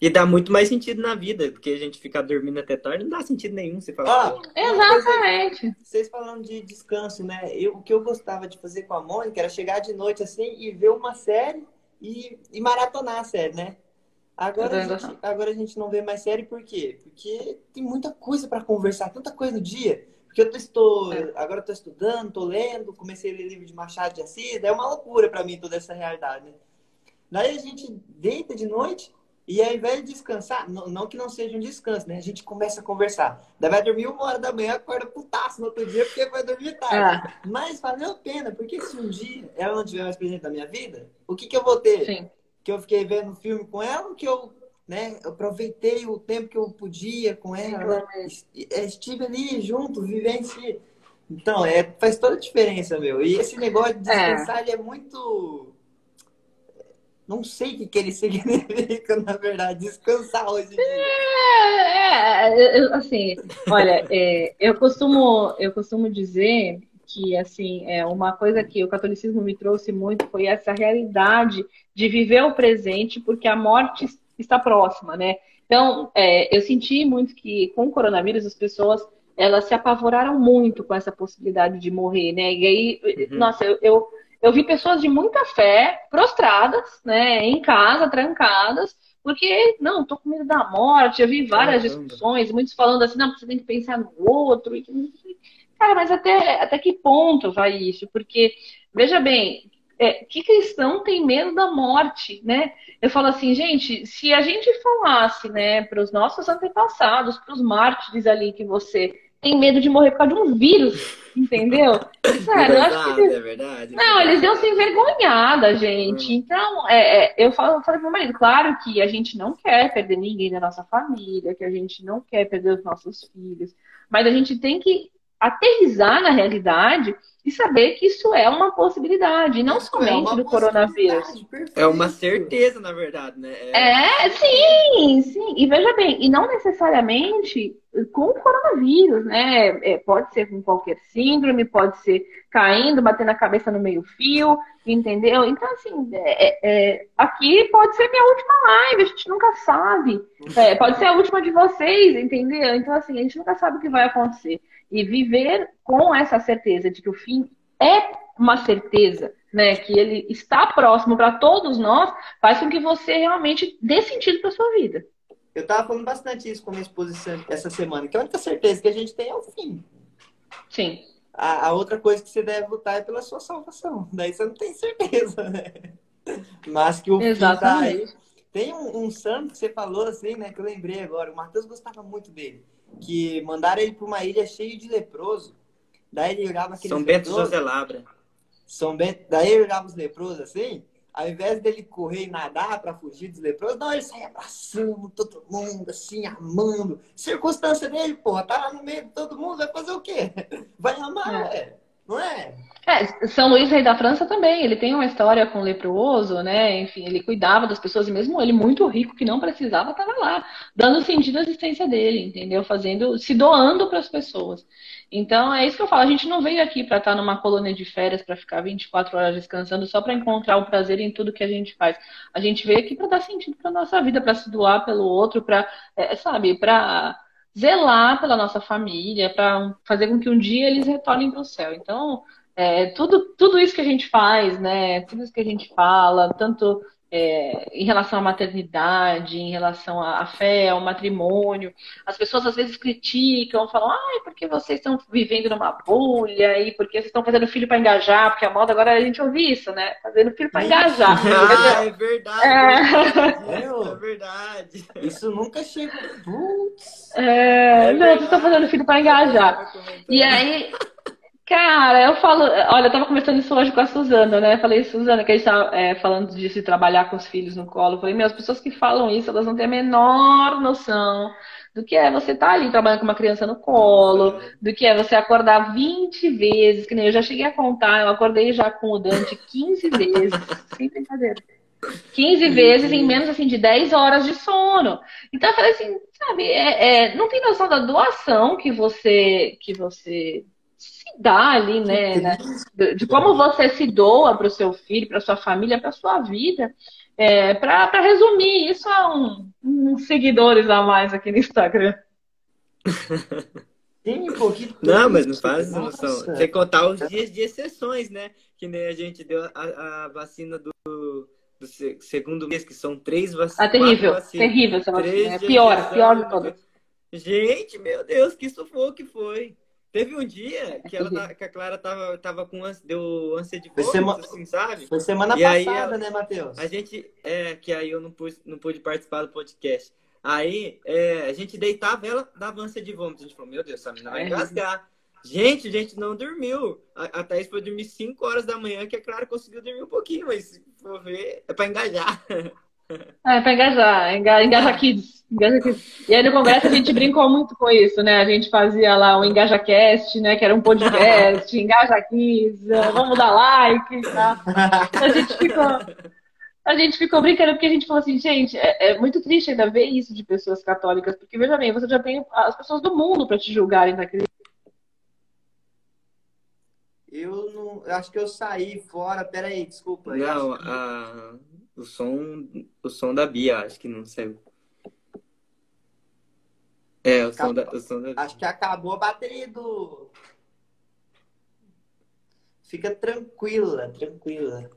e dá, muito mais sentido na vida, porque a gente ficar dormindo até tarde não dá sentido nenhum. Você fala, ah, Exatamente. Vocês falando de descanso, né? Eu, o que eu gostava de fazer com a Mônica era chegar de noite assim e ver uma série e, e maratonar a série, né? Agora a, gente, agora a gente não vê mais série por quê? Porque tem muita coisa para conversar, tanta coisa no dia. Porque eu estou, é. agora eu tô estudando, tô lendo, comecei a ler livro de Machado de Assis, é uma loucura para mim toda essa realidade, né? Daí a gente deita de noite e ao invés de descansar, não, não, que não seja um descanso, né? A gente começa a conversar. Daí vai dormir uma hora da manhã, acorda putaço no outro dia porque vai dormir tarde. É. Mas valeu a pena, porque se um dia ela não tiver mais presente na minha vida, o que, que eu vou ter? Sim. Que eu fiquei vendo filme com ela, que eu, né, eu aproveitei o tempo que eu podia com ela, né? estive ali junto, vivenciei. Então, é, faz toda a diferença, meu. E esse negócio de é. descansar, é. é muito não sei o que, que ele significa, na verdade, descansar hoje em dia. É, é assim, olha, é, eu, costumo, eu costumo dizer que, assim, é uma coisa que o catolicismo me trouxe muito foi essa realidade de viver o presente, porque a morte está próxima, né? Então, é, eu senti muito que com o coronavírus as pessoas elas se apavoraram muito com essa possibilidade de morrer, né? E aí, uhum. nossa, eu, eu eu vi pessoas de muita fé prostradas, né, em casa, trancadas, porque, não, tô com medo da morte. Eu vi várias Caramba. discussões, muitos falando assim, não, você tem que pensar no outro. Cara, mas até, até que ponto vai isso? Porque, veja bem, é, que cristão tem medo da morte, né? Eu falo assim, gente, se a gente falasse, né, para os nossos antepassados, para os mártires ali que você tem medo de morrer por causa de um vírus, entendeu? Sério, é verdade, eles... é verdade. Não, eles iam se envergonhada, gente. Hum. Então, é, é, eu falo, eu falo pro meu marido, claro que a gente não quer perder ninguém da nossa família, que a gente não quer perder os nossos filhos, mas a gente tem que aterrizar na realidade e saber que isso é uma possibilidade, não isso é somente é do coronavírus. É uma certeza, na verdade, né? É... é, sim, sim. E veja bem, e não necessariamente com o coronavírus, né? É, pode ser com qualquer síndrome, pode ser caindo, batendo a cabeça no meio-fio, entendeu? Então, assim, é, é, aqui pode ser minha última live, a gente nunca sabe. É, pode ser a última de vocês, entendeu? Então, assim, a gente nunca sabe o que vai acontecer. E viver com essa certeza de que o fim é uma certeza, né, que ele está próximo para todos nós, faz com que você realmente dê sentido para sua vida. Eu estava falando bastante isso com a minha exposição essa semana, que a única certeza que a gente tem é o fim. Sim. A, a outra coisa que você deve lutar é pela sua salvação. Daí você não tem certeza, né? Mas que o Exatamente. fim tá aí. Tem um, um santo que você falou assim, né, que eu lembrei agora. O Matheus gostava muito dele que mandaram ele para uma ilha cheia de leproso. Daí ele olhava aqueles São Bento José Labra. São Bento, daí ele olhava os leprosos assim. ao invés dele correr e nadar para fugir dos leprosos, não, ele sai abraçando todo mundo, assim, amando. Circunstância dele, porra, tá lá no meio de todo mundo, vai fazer o quê? Vai amar, é. Não é? É, São Luís, rei da França, também. Ele tem uma história com o leproso, né? Enfim, ele cuidava das pessoas, e mesmo ele, muito rico, que não precisava, estava lá, dando sentido à existência dele, entendeu? Fazendo, se doando para as pessoas. Então, é isso que eu falo. A gente não veio aqui para estar numa colônia de férias, para ficar 24 horas descansando, só para encontrar o prazer em tudo que a gente faz. A gente veio aqui para dar sentido para nossa vida, para se doar pelo outro, para, é, sabe, para zelar pela nossa família, para fazer com que um dia eles retornem para o céu. Então, é, tudo, tudo isso que a gente faz, né? Tudo isso que a gente fala, tanto é, em relação à maternidade, em relação à fé, ao matrimônio. As pessoas às vezes criticam, falam, ai, porque vocês estão vivendo numa bolha e porque vocês estão fazendo filho para engajar, porque a moda agora é a gente ouve isso, né? Fazendo filho para engajar. Ah, é verdade. É... é verdade. Isso nunca chega. Putz. É, é não, vocês estão fazendo filho para engajar. E aí Cara, eu falo, olha, eu tava conversando isso hoje com a Suzana, né? falei, Suzana, que a gente tava é, falando disso de trabalhar com os filhos no colo. Eu falei, meu, as pessoas que falam isso, elas não têm a menor noção do que é você estar tá ali trabalhando com uma criança no colo, do que é você acordar 20 vezes, que nem eu já cheguei a contar, eu acordei já com o Dante 15 vezes, sem brincadeira. 15 vezes em menos assim de 10 horas de sono. Então eu falei assim, sabe, é, é, não tem noção da doação que você que você dá ali, né? né de, como você se doa para o seu filho, para sua família, para sua vida. É, para resumir, isso é um, uns seguidores a mais aqui no Instagram. Tem um pouquinho. Não, mas não faz noção. Sem contar os dias de exceções, né? Que nem a gente deu a, a vacina do, do, segundo mês, que são três vacinas. Ah, terrível, terrível essa vacina. É pior, pior de todas. Gente, meu Deus, que sufoco que foi. Teve um dia que, ela, tá, que a Clara tava, tava com ânsia, deu ânsia de vômito, sema... assim, sabe? Foi semana e passada, aí, né, Matheus? A gente, é, que aí eu não pude, não pude participar do podcast. Aí é, a gente deitava ela, dava ânsia de vômito. A gente falou, meu Deus, essa menina vai é. engasgar. Gente, gente não dormiu. A, a Thaís foi dormir 5 horas da manhã, que a Clara conseguiu dormir um pouquinho, mas se for ver, é pra engajar. É, pra engajar, engaja kids, engaja kids. E aí no congresso a gente brincou muito com isso, né? A gente fazia lá o EngajaCast, né? Que era um podcast, Engaja Kids, é, vamos dar like, tá? A gente ficou... A gente ficou brincando porque a gente falou assim, gente, é, é, muito triste ainda ver isso de pessoas católicas, porque veja bem, você já tem as pessoas do mundo para te julgarem naquele. Eu não. Eu acho que eu saí fora. Peraí, desculpa. Não, a. O som, o som da Bia, acho que não saiu. É, o som, da, o som da Acho que acabou a bateria do. Fica tranquila, tranquila.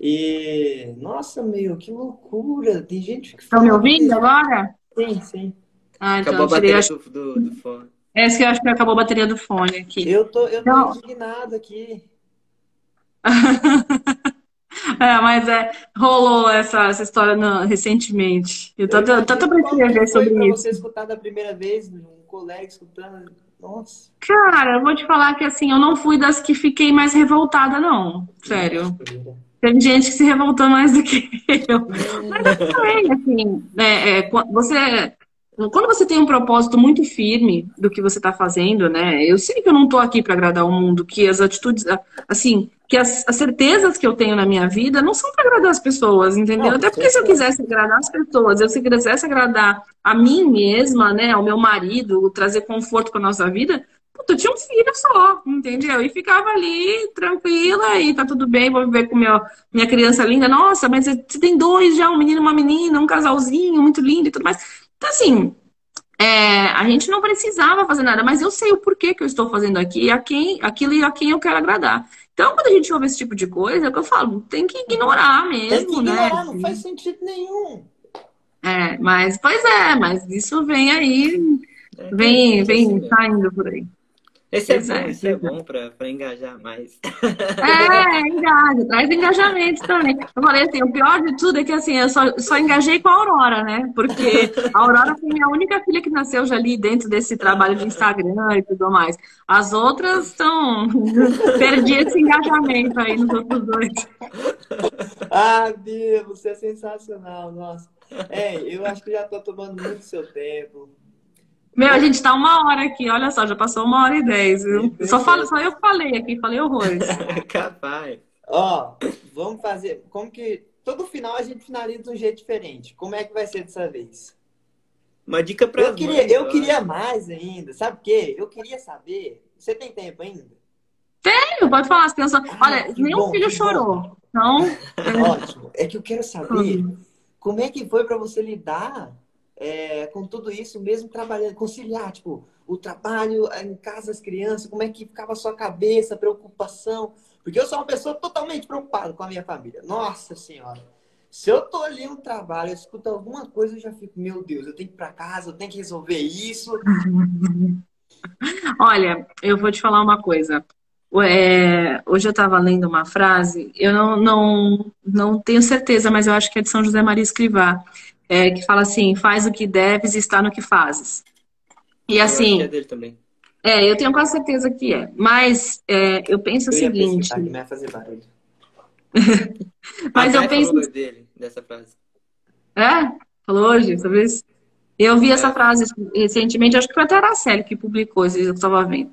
E. Nossa, meu, que loucura! Tem gente que. Estão me ouvindo agora? Sim, sim. Ah, então acabou a bateria do, do, do fone. É, que eu acho que acabou a bateria do fone aqui. Eu tô, eu tô então... indignado aqui. É, mas é, rolou essa, essa história no, recentemente. Eu tô, eu tô, tô pra escrever sobre pra isso. você escutar da primeira vez, um colega escutando. Nossa. Cara, eu vou te falar que assim, eu não fui das que fiquei mais revoltada, não. Sério. Tem gente que se revoltou mais do que eu. Mas também, assim, é, é, você quando você tem um propósito muito firme do que você está fazendo, né? Eu sei que eu não estou aqui para agradar o mundo, que as atitudes, assim, que as, as, certezas que eu tenho na minha vida não são para agradar as pessoas, entendeu? Não, Até porque se eu quisesse agradar as pessoas, eu se quisesse agradar a mim mesma, né, ao meu marido, trazer conforto para nossa vida, puta, eu tinha um filho só, entendeu? E ficava ali tranquila e tá tudo bem, vou viver com meu, minha criança linda. Nossa, mas você tem dois já, um menino e uma menina, um casalzinho muito lindo e tudo mais. Então, assim, é, a gente não precisava fazer nada, mas eu sei o porquê que eu estou fazendo aqui, a quem, aquilo e a quem eu quero agradar. Então, quando a gente ouve esse tipo de coisa, é o que eu falo, tem que ignorar mesmo, tem que ignorar, né? Não faz sentido nenhum. É, mas, pois é, mas isso vem aí, é, vem, vem saindo por aí. Esse é bom, isso é bom para engajar mais. É, engaja, traz engajamento também. Eu falei assim, o pior de tudo é que assim, eu só, só engajei com a Aurora, né? Porque a Aurora foi minha única filha que nasceu já ali dentro desse trabalho de Instagram e tudo mais. As outras estão. Perdi esse engajamento aí nos outros dois. Ah, Bia, você é sensacional, nossa. É, eu acho que já tô tomando muito seu tempo. Meu, a gente tá uma hora aqui, olha só, já passou uma hora e dez, viu? Só, falo, só eu falei aqui, falei horrores. Capaz. Ó, vamos fazer. Como que. Todo final a gente finaliza de um jeito diferente. Como é que vai ser dessa vez? Uma dica pra Eu queria, mães, eu queria mais ainda. Sabe o quê? Eu queria saber. Você tem tempo ainda? Tenho, pode falar. As crianças... Ah, olha, nenhum bom, filho chorou. Bom. Então. Ótimo. É que eu quero saber como é que foi para você lidar é, com tudo isso, mesmo trabalhando, conciliar, tipo, o trabalho em casa, as crianças, como é que ficava a sua cabeça, preocupação. Porque eu sou uma pessoa totalmente preocupada com a minha família. Nossa Senhora. Se eu tô ali no trabalho, eu escuto alguma coisa, eu já fico, meu Deus, eu tenho que ir para casa, eu tenho que resolver isso. Olha, eu vou te falar uma coisa. É, hoje eu estava lendo uma frase, eu não, não, não tenho certeza, mas eu acho que é de São José Maria Escrivá é, que fala assim: faz o que deves e está no que fazes. E assim. é dele também. É, eu tenho quase certeza que é. Mas é, eu penso eu o seguinte. Que vai fazer barulho. mas eu penso. Falou dele, dessa frase. É? Falou hoje sobre isso? Eu vi é. essa frase recentemente, acho que foi até a Araceli que publicou, eu estava vendo.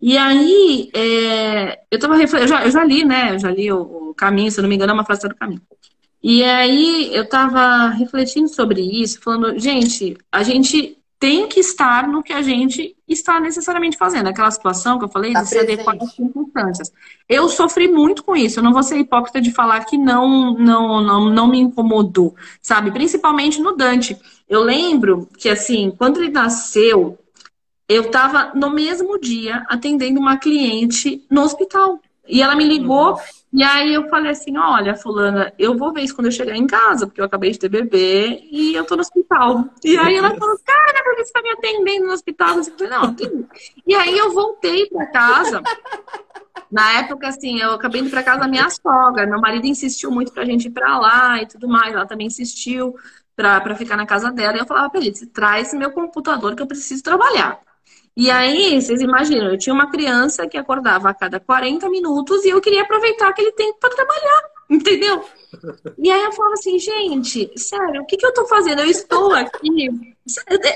E aí, é, eu, tava, eu, já, eu já li, né? Eu já li o, o Caminho, se eu não me engano, é uma frase do Caminho. E aí eu estava refletindo sobre isso, falando, gente, a gente tem que estar no que a gente está necessariamente fazendo. Aquela situação que eu falei, tá de se adequar às circunstâncias. Eu sofri muito com isso. Eu não vou ser hipócrita de falar que não, não, não, não me incomodou, sabe? Principalmente no Dante. Eu lembro que, assim, quando ele nasceu, eu estava no mesmo dia atendendo uma cliente no hospital. E ela me ligou. E aí eu falei assim, olha, fulana, eu vou ver isso quando eu chegar em casa, porque eu acabei de ter bebê e eu tô no hospital. E aí ela falou, cara, por que você tá me atendendo no hospital? Eu falei, não, tem... E aí eu voltei pra casa. Na época, assim, eu acabei indo pra casa da minha sogra. Meu marido insistiu muito pra gente ir pra lá e tudo mais. Ela também insistiu pra, pra ficar na casa dela. E eu falava pra ele, traz meu computador que eu preciso trabalhar. E aí, vocês imaginam, eu tinha uma criança que acordava a cada 40 minutos e eu queria aproveitar aquele tempo para trabalhar, entendeu? E aí eu falava assim, gente, sério, o que, que eu tô fazendo? Eu estou aqui.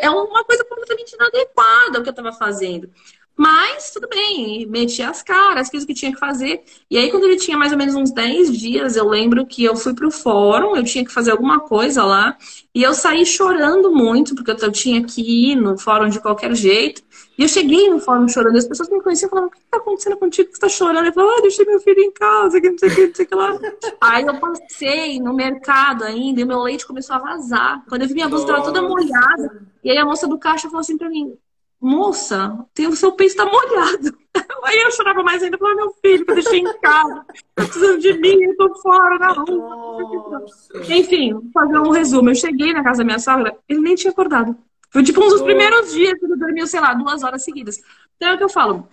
É uma coisa completamente inadequada o que eu estava fazendo. Mas tudo bem, meti as caras, fiz o que tinha que fazer. E aí, quando ele tinha mais ou menos uns 10 dias, eu lembro que eu fui pro fórum, eu tinha que fazer alguma coisa lá, e eu saí chorando muito, porque eu tinha que ir no fórum de qualquer jeito. E eu cheguei no fórum chorando, as pessoas me conheciam e falavam, o que está acontecendo contigo? Você está chorando? Eu falava, ah, deixei meu filho em casa, que não sei o que, não sei o que lá. Aí eu passei no mercado ainda e o meu leite começou a vazar. Quando eu vi minha blusa estava toda molhada. E aí a moça do caixa falou assim para mim, moça, tem, o seu peito está molhado. Aí eu chorava mais ainda, falava, meu filho, eu deixei em casa, tá precisando de mim, eu tô fora na rua. Enfim, fazer um resumo. Eu cheguei na casa da minha sogra, ele nem tinha acordado. Foi tipo um dos primeiros dias que ele dormiu, sei lá, duas horas seguidas. Então é o que eu falo.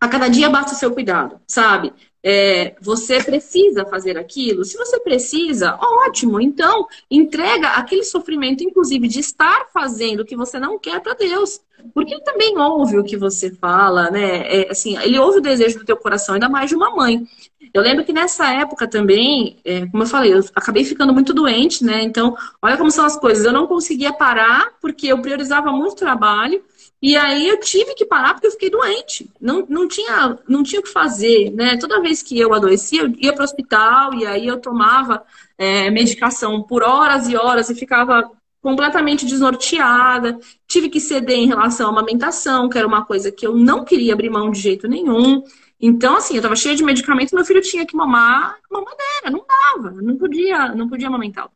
A cada dia basta o seu cuidado, sabe? É, você precisa fazer aquilo. Se você precisa, ótimo. Então, entrega aquele sofrimento, inclusive, de estar fazendo o que você não quer para Deus. Porque ele também ouve o que você fala, né? É, assim, ele ouve o desejo do teu coração, ainda mais de uma mãe. Eu lembro que nessa época também, é, como eu falei, eu acabei ficando muito doente, né? Então, olha como são as coisas. Eu não conseguia parar porque eu priorizava muito trabalho. E aí eu tive que parar porque eu fiquei doente. Não, não, tinha, não tinha o que fazer, né? Toda vez que eu adoecia, eu ia para o hospital e aí eu tomava é, medicação por horas e horas e ficava completamente desnorteada. Tive que ceder em relação à amamentação, que era uma coisa que eu não queria abrir mão de jeito nenhum. Então, assim, eu tava cheia de medicamento, meu filho tinha que mamar mamadeira, não dava, não podia, não podia amamentar.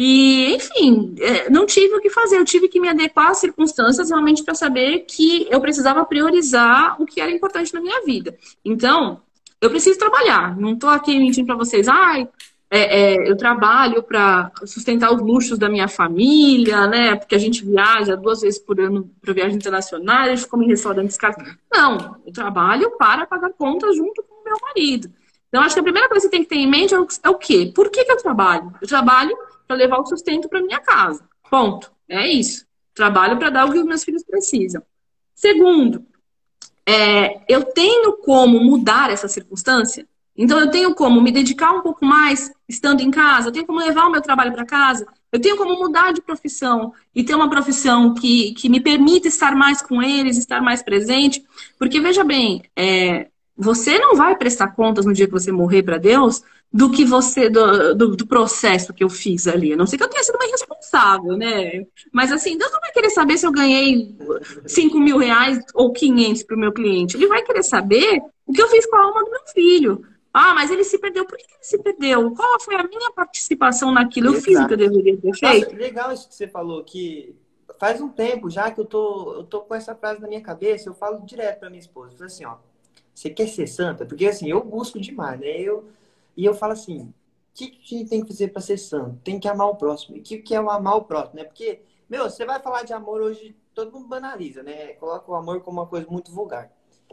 E, enfim, é, não tive o que fazer, eu tive que me adequar às circunstâncias realmente para saber que eu precisava priorizar o que era importante na minha vida. Então, eu preciso trabalhar, não tô aqui mentindo para vocês, ai, é, é, eu trabalho para sustentar os luxos da minha família, né? Porque a gente viaja duas vezes por ano para viagem internacional, a gente come em restaurantes caros. Não, eu trabalho para pagar contas junto com o meu marido. Então, acho que a primeira coisa que você tem que ter em mente é o, é quê? Por que, que eu trabalho? Eu trabalho para levar o sustento para minha casa. Ponto. É isso. Trabalho para dar o que os meus filhos precisam. Segundo, é, eu tenho como mudar essa circunstância? Então, eu tenho como me dedicar um pouco mais estando em casa, eu tenho como levar o meu trabalho para casa, eu tenho como mudar de profissão e ter uma profissão que, que me permita estar mais com eles, estar mais presente. Porque, veja bem, é, você não vai prestar contas no dia que você morrer para Deus do que você, do, do, do, processo que eu fiz ali. A não sei que eu tenha sido uma irresponsável, né? Mas assim, Deus não vai querer saber se eu ganhei 5 mil reais ou 500 para o meu cliente. Ele vai querer saber o que eu fiz com a alma do meu filho. Ah, mas ele se perdeu. Por que ele se perdeu? Qual foi a minha participação naquilo? Eu fiz o que eu deveria ter feito. Nossa, legal isso que você falou, que faz um tempo já que eu tô, eu tô com essa frase na minha cabeça, eu falo direto para minha esposa. Eu falo assim, ó, você quer ser santa? Porque assim, eu busco demais, né? Eu, e eu falo assim, o que, que a gente tem que fazer para ser santo? Tem que amar o próximo. E o que, que é o amar o próximo, né? Porque, meu, você vai falar de amor hoje, todo mundo banaliza, né? Coloca o amor como uma coisa muito vulgar.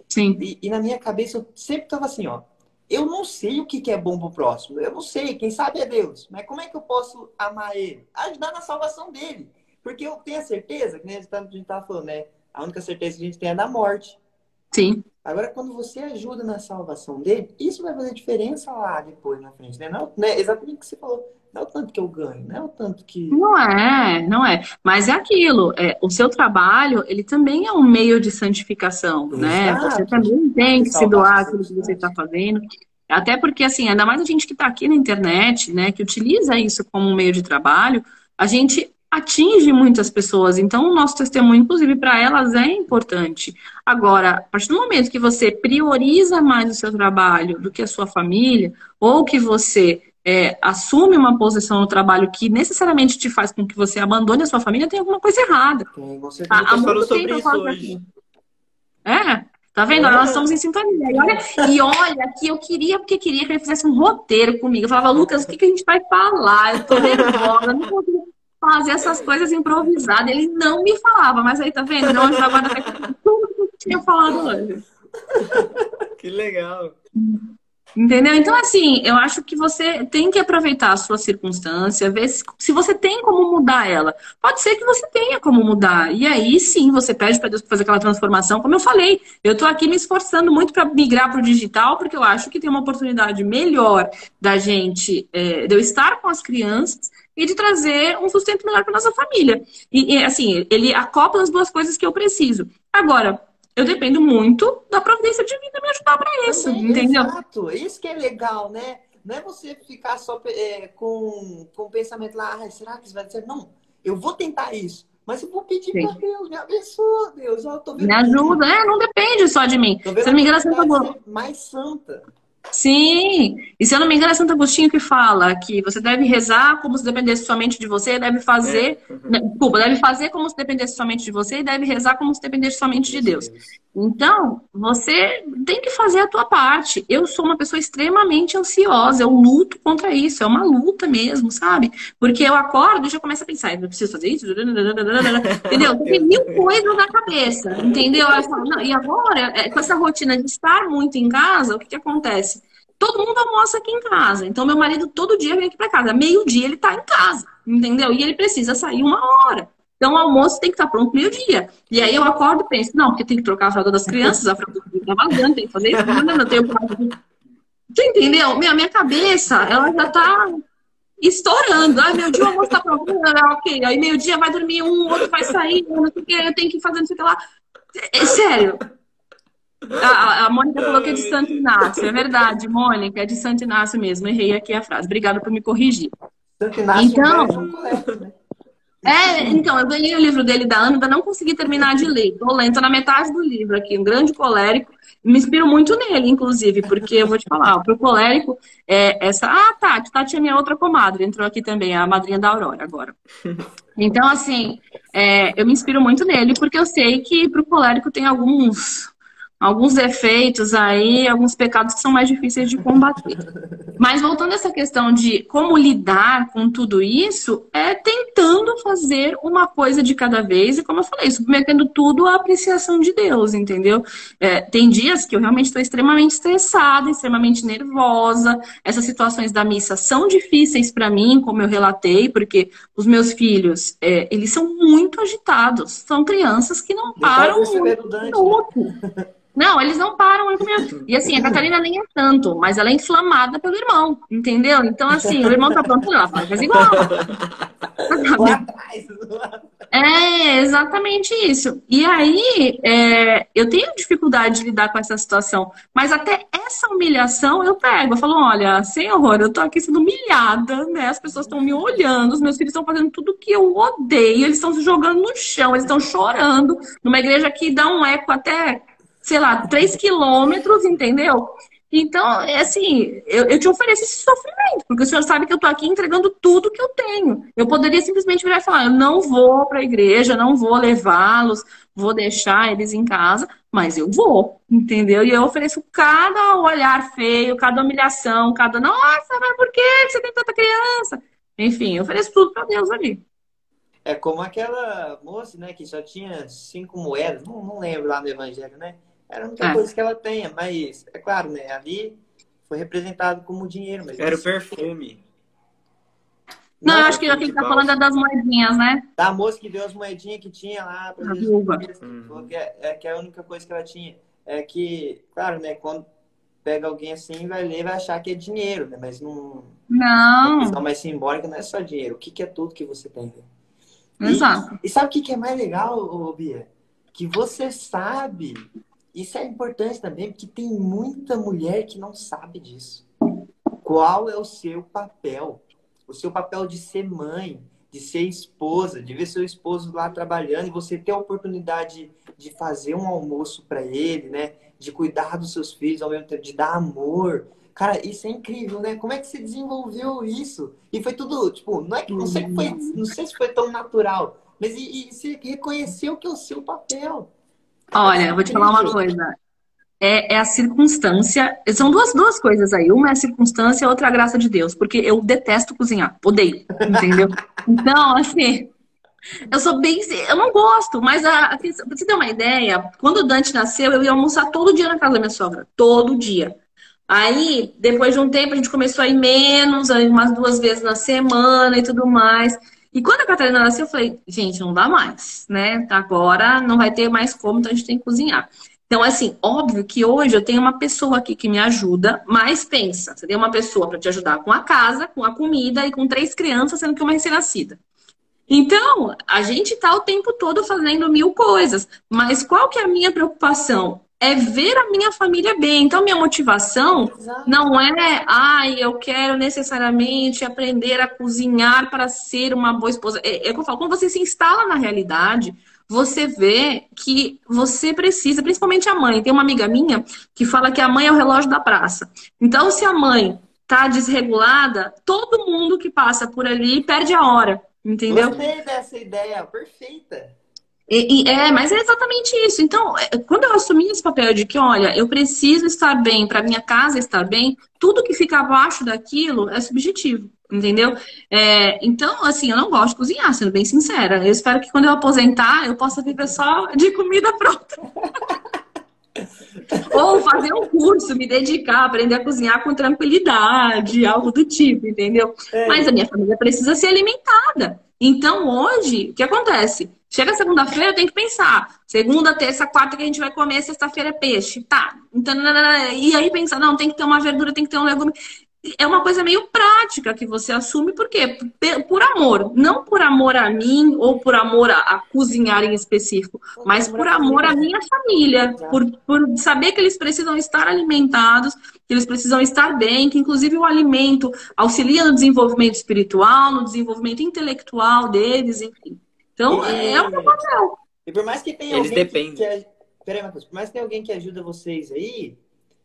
Sim. E, e na minha cabeça eu sempre tava assim, ó, eu não sei o que, que é bom pro próximo. Eu não sei, quem sabe é Deus. Mas como é que eu posso amar ele? Ajudar na salvação dele. Porque eu tenho a certeza, que né, a gente tá falando, né? A única certeza que a gente tem é da morte. Sim. Agora, quando você ajuda na salvação dele, isso vai fazer diferença lá depois, na frente, né? Não, né? Exatamente o que você falou. Não é o tanto que eu ganho, não é o tanto que. Não é, não é. Mas é aquilo. É, o seu trabalho, ele também é um meio de santificação, né? Exato. né? Você também tem que se doar aquilo que você está fazendo. Até porque, assim, ainda mais a gente que está aqui na internet, né, que utiliza isso como um meio de trabalho, a gente atinge muitas pessoas. Então, o nosso testemunho, inclusive, para elas é importante. Agora, a partir do momento que você prioriza mais o seu trabalho do que a sua família, ou que você é, assume uma posição no trabalho que necessariamente te faz com que você abandone a sua família, tem alguma coisa errada. Sim, você a, há muito sobre isso hoje. É, tá vendo? É. Nós estamos em sintonia. E olha, e olha que eu queria, porque queria que ele fizesse um roteiro comigo. Eu falava, Lucas, o que, que a gente vai falar? Eu tô nervosa, não consigo fazer essas coisas improvisadas. Ele não me falava, mas aí tá vendo? Não, agora tudo que eu tinha falado hoje. Que legal. Entendeu? Então, assim, eu acho que você tem que aproveitar a sua circunstância, ver se, se você tem como mudar ela. Pode ser que você tenha como mudar. E aí sim, você pede para Deus fazer aquela transformação. Como eu falei, eu estou aqui me esforçando muito para migrar para o digital, porque eu acho que tem uma oportunidade melhor da gente, é, de eu estar com as crianças e de trazer um sustento melhor para nossa família. E, e, assim, ele acopla as duas coisas que eu preciso. Agora, eu dependo muito da providência divina me ajudar para isso, Também, entendeu? Exato, isso que é legal, né? Não é você ficar só é, com, com o pensamento lá, ah, será que isso vai ser? Não, eu vou tentar isso. Mas eu vou pedir para Deus, me abençoa, Deus. Eu tô vendo me ajuda, é, não depende só de mim. Se não me engano, você mais santa. Sim, e se eu não me engano, é Santo Agostinho que fala que você deve rezar como se dependesse somente de você, deve fazer, é. Né, desculpa, deve fazer como se dependesse somente de você e deve rezar como se dependesse somente de Deus. Então, você tem que fazer a tua parte. Eu sou uma pessoa extremamente ansiosa, eu luto contra isso, é uma luta mesmo, sabe? Porque eu acordo e já começo a pensar, eu preciso fazer isso, entendeu? Tem mil coisas na cabeça, entendeu? Falo, não, e agora, é, com essa rotina de estar muito em casa, o que, que acontece? Todo mundo almoça aqui em casa. Então, meu marido todo dia vem aqui para casa. Meio-dia ele tá em casa, entendeu? E ele precisa sair uma hora. Então, o almoço tem que estar pronto meio-dia. E aí eu acordo e penso, não, porque tem que trocar a fralda das crianças, a fralda tá vazando, tem que fazer isso, não, não, tenho Você entendeu? Minha, minha cabeça, ela já tá estourando. Ah, meu dia o almoço tá pronto. Ah, ok. Aí meio-dia vai dormir um, outro vai sair, não sei o que, eu tenho que fazer não sei o que lá. É, sério. A, a Mônica falou que é de Santo Inácio. É verdade, Mônica, é de Santo Inácio mesmo. Errei aqui a frase. Obrigada por me corrigir. Santo Inácio então, é correto, né? É, então, eu ganhei o livro dele da Ana, ainda não consegui terminar de ler. Tô lendo, tô na metade do livro aqui, um grande colérico. Me inspiro muito nele, inclusive, porque eu vou te falar, pro colérico, é essa. Ah, Tati, Tati é minha outra comadre, entrou aqui também, a madrinha da Aurora agora. Então, assim, é, eu me inspiro muito nele, porque eu sei que pro colérico tem alguns alguns defeitos aí, alguns pecados que são mais difíceis de combater. Mas voltando a essa questão de como lidar com tudo isso, é tentando fazer uma coisa de cada vez, e como eu falei, submetendo tudo à apreciação de Deus, entendeu? É, tem dias que eu realmente estou extremamente estressada, extremamente nervosa. Essas situações da missa são difíceis para mim, como eu relatei, porque os meus filhos, é, eles são muito agitados. São crianças que não param um minuto. Não, eles não param. E assim, a Catarina nem é tanto, mas ela é inflamada pelo irmão, entendeu? Então, assim, o irmão tá pronto, ela faz igual. É exatamente isso. E aí, é, eu tenho dificuldade de lidar com essa situação, mas até essa humilhação eu pego. Eu falo: olha, senhor, eu tô aqui sendo humilhada, né? As pessoas estão me olhando, os meus filhos estão fazendo tudo que eu odeio, eles estão se jogando no chão, eles estão chorando. Numa igreja que dá um eco até, sei lá, três quilômetros, entendeu? Então, é assim, eu, eu, te ofereço esse sofrimento, porque o senhor sabe que eu estou aqui entregando tudo que eu tenho. Eu poderia simplesmente virar e falar, eu não vou para a igreja, não vou levá-los, vou deixar eles em casa, mas eu vou, entendeu? E eu ofereço cada olhar feio, cada humilhação, cada, nossa, mas por que você tem tanta criança? Enfim, eu ofereço tudo para Deus ali. É como aquela moça, né, que só tinha cinco moedas, não, não lembro lá no Evangelho, né? Era a única é. coisa que ela tenha, mas é claro, né? Ali foi representado como dinheiro. Mas Era o perfume. Não, Não acho que aqui tá falando é das moedinhas, né? Da moça que deu as moedinhas que tinha lá pra Jesus. Hum. Que é, é, que é a única coisa que ela tinha. É que, claro, né? Quando pega alguém assim, vai ler vai achar que é dinheiro, né? Mas não. Não. A questão mais simbólica não é só dinheiro. O que, que é tudo que você tem? Né? Exato. E, e sabe o que, que é mais legal, Bia? Que você sabe isso é importante também, porque tem muita mulher que não sabe disso. Qual é o seu papel? O seu papel de ser mãe, de ser esposa, de ver seu esposo lá trabalhando e você ter a oportunidade de fazer um almoço para ele, né? De cuidar dos seus filhos ao mesmo tempo, de dar amor. Cara, isso é incrível, né? Como é que você desenvolveu isso? E foi tudo, tipo, não é que não sei, foi, não sei se foi tão natural, mas e, e você reconheceu que é o seu papel. Olha, vou te falar uma coisa. É, é, a circunstância. São duas, duas coisas aí. Uma é a circunstância, a outra é a graça de Deus. Porque eu detesto cozinhar. Odeio. Entendeu? Então, assim. Eu sou bem. Eu não gosto, mas a, pra você ter uma ideia, quando o Dante nasceu, eu ia almoçar todo dia na casa da minha sogra. Todo dia. Aí, depois de um tempo, a gente começou a ir menos, aí umas duas vezes na semana e tudo mais. E quando a Catarina nasceu, eu falei, gente, não dá mais, né? Agora não vai ter mais como, então a gente tem que cozinhar. Então, assim, óbvio que hoje eu tenho uma pessoa aqui que me ajuda, mas pensa, você tem uma pessoa para te ajudar com a casa, com a comida e com três crianças, sendo que uma recém-nascida. Então, a gente está o tempo todo fazendo mil coisas, mas qual que é a minha preocupação? É ver a minha família bem. Então, minha motivação Exato. não é, ai, eu quero necessariamente aprender a cozinhar para ser uma boa esposa. É, é o que eu falo, quando você se instala na realidade, você vê que você precisa, principalmente a mãe. Tem uma amiga minha que fala que a mãe é o relógio da praça. Então, se a mãe tá desregulada, todo mundo que passa por ali perde a hora. Entendeu? Gostei dessa ideia, perfeita. E, e, é, mas é exatamente isso. Então, é, quando eu assumi esse papel de que, olha, eu preciso estar bem para minha casa estar bem, tudo que fica abaixo daquilo é subjetivo, entendeu? É, então, assim, eu não gosto de cozinhar, sendo bem sincera. Eu espero que quando eu aposentar, eu possa viver só de comida pronta. Ou fazer um curso, me dedicar, aprender a cozinhar com tranquilidade, algo do tipo, entendeu? É. Mas a minha família precisa ser alimentada. Então, hoje, o que acontece? Chega segunda-feira, eu tenho que pensar. Segunda, terça, quarta que a gente vai comer, sexta-feira é peixe. Tá. Então, e aí pensar, não, tem que ter uma verdura, tem que ter um legume. É uma coisa meio prática que você assume, por quê? Por amor. Não por amor a mim ou por amor a, a cozinhar em específico, mas por amor à minha família. Por, por saber que eles precisam estar alimentados, que eles precisam estar bem, que inclusive o alimento auxilia no desenvolvimento espiritual, no desenvolvimento intelectual deles, enfim. Então, e, é o meu papel. E por mais que tenha Eles alguém dependem. que, que Peraí, por mais que tenha alguém que ajuda vocês aí,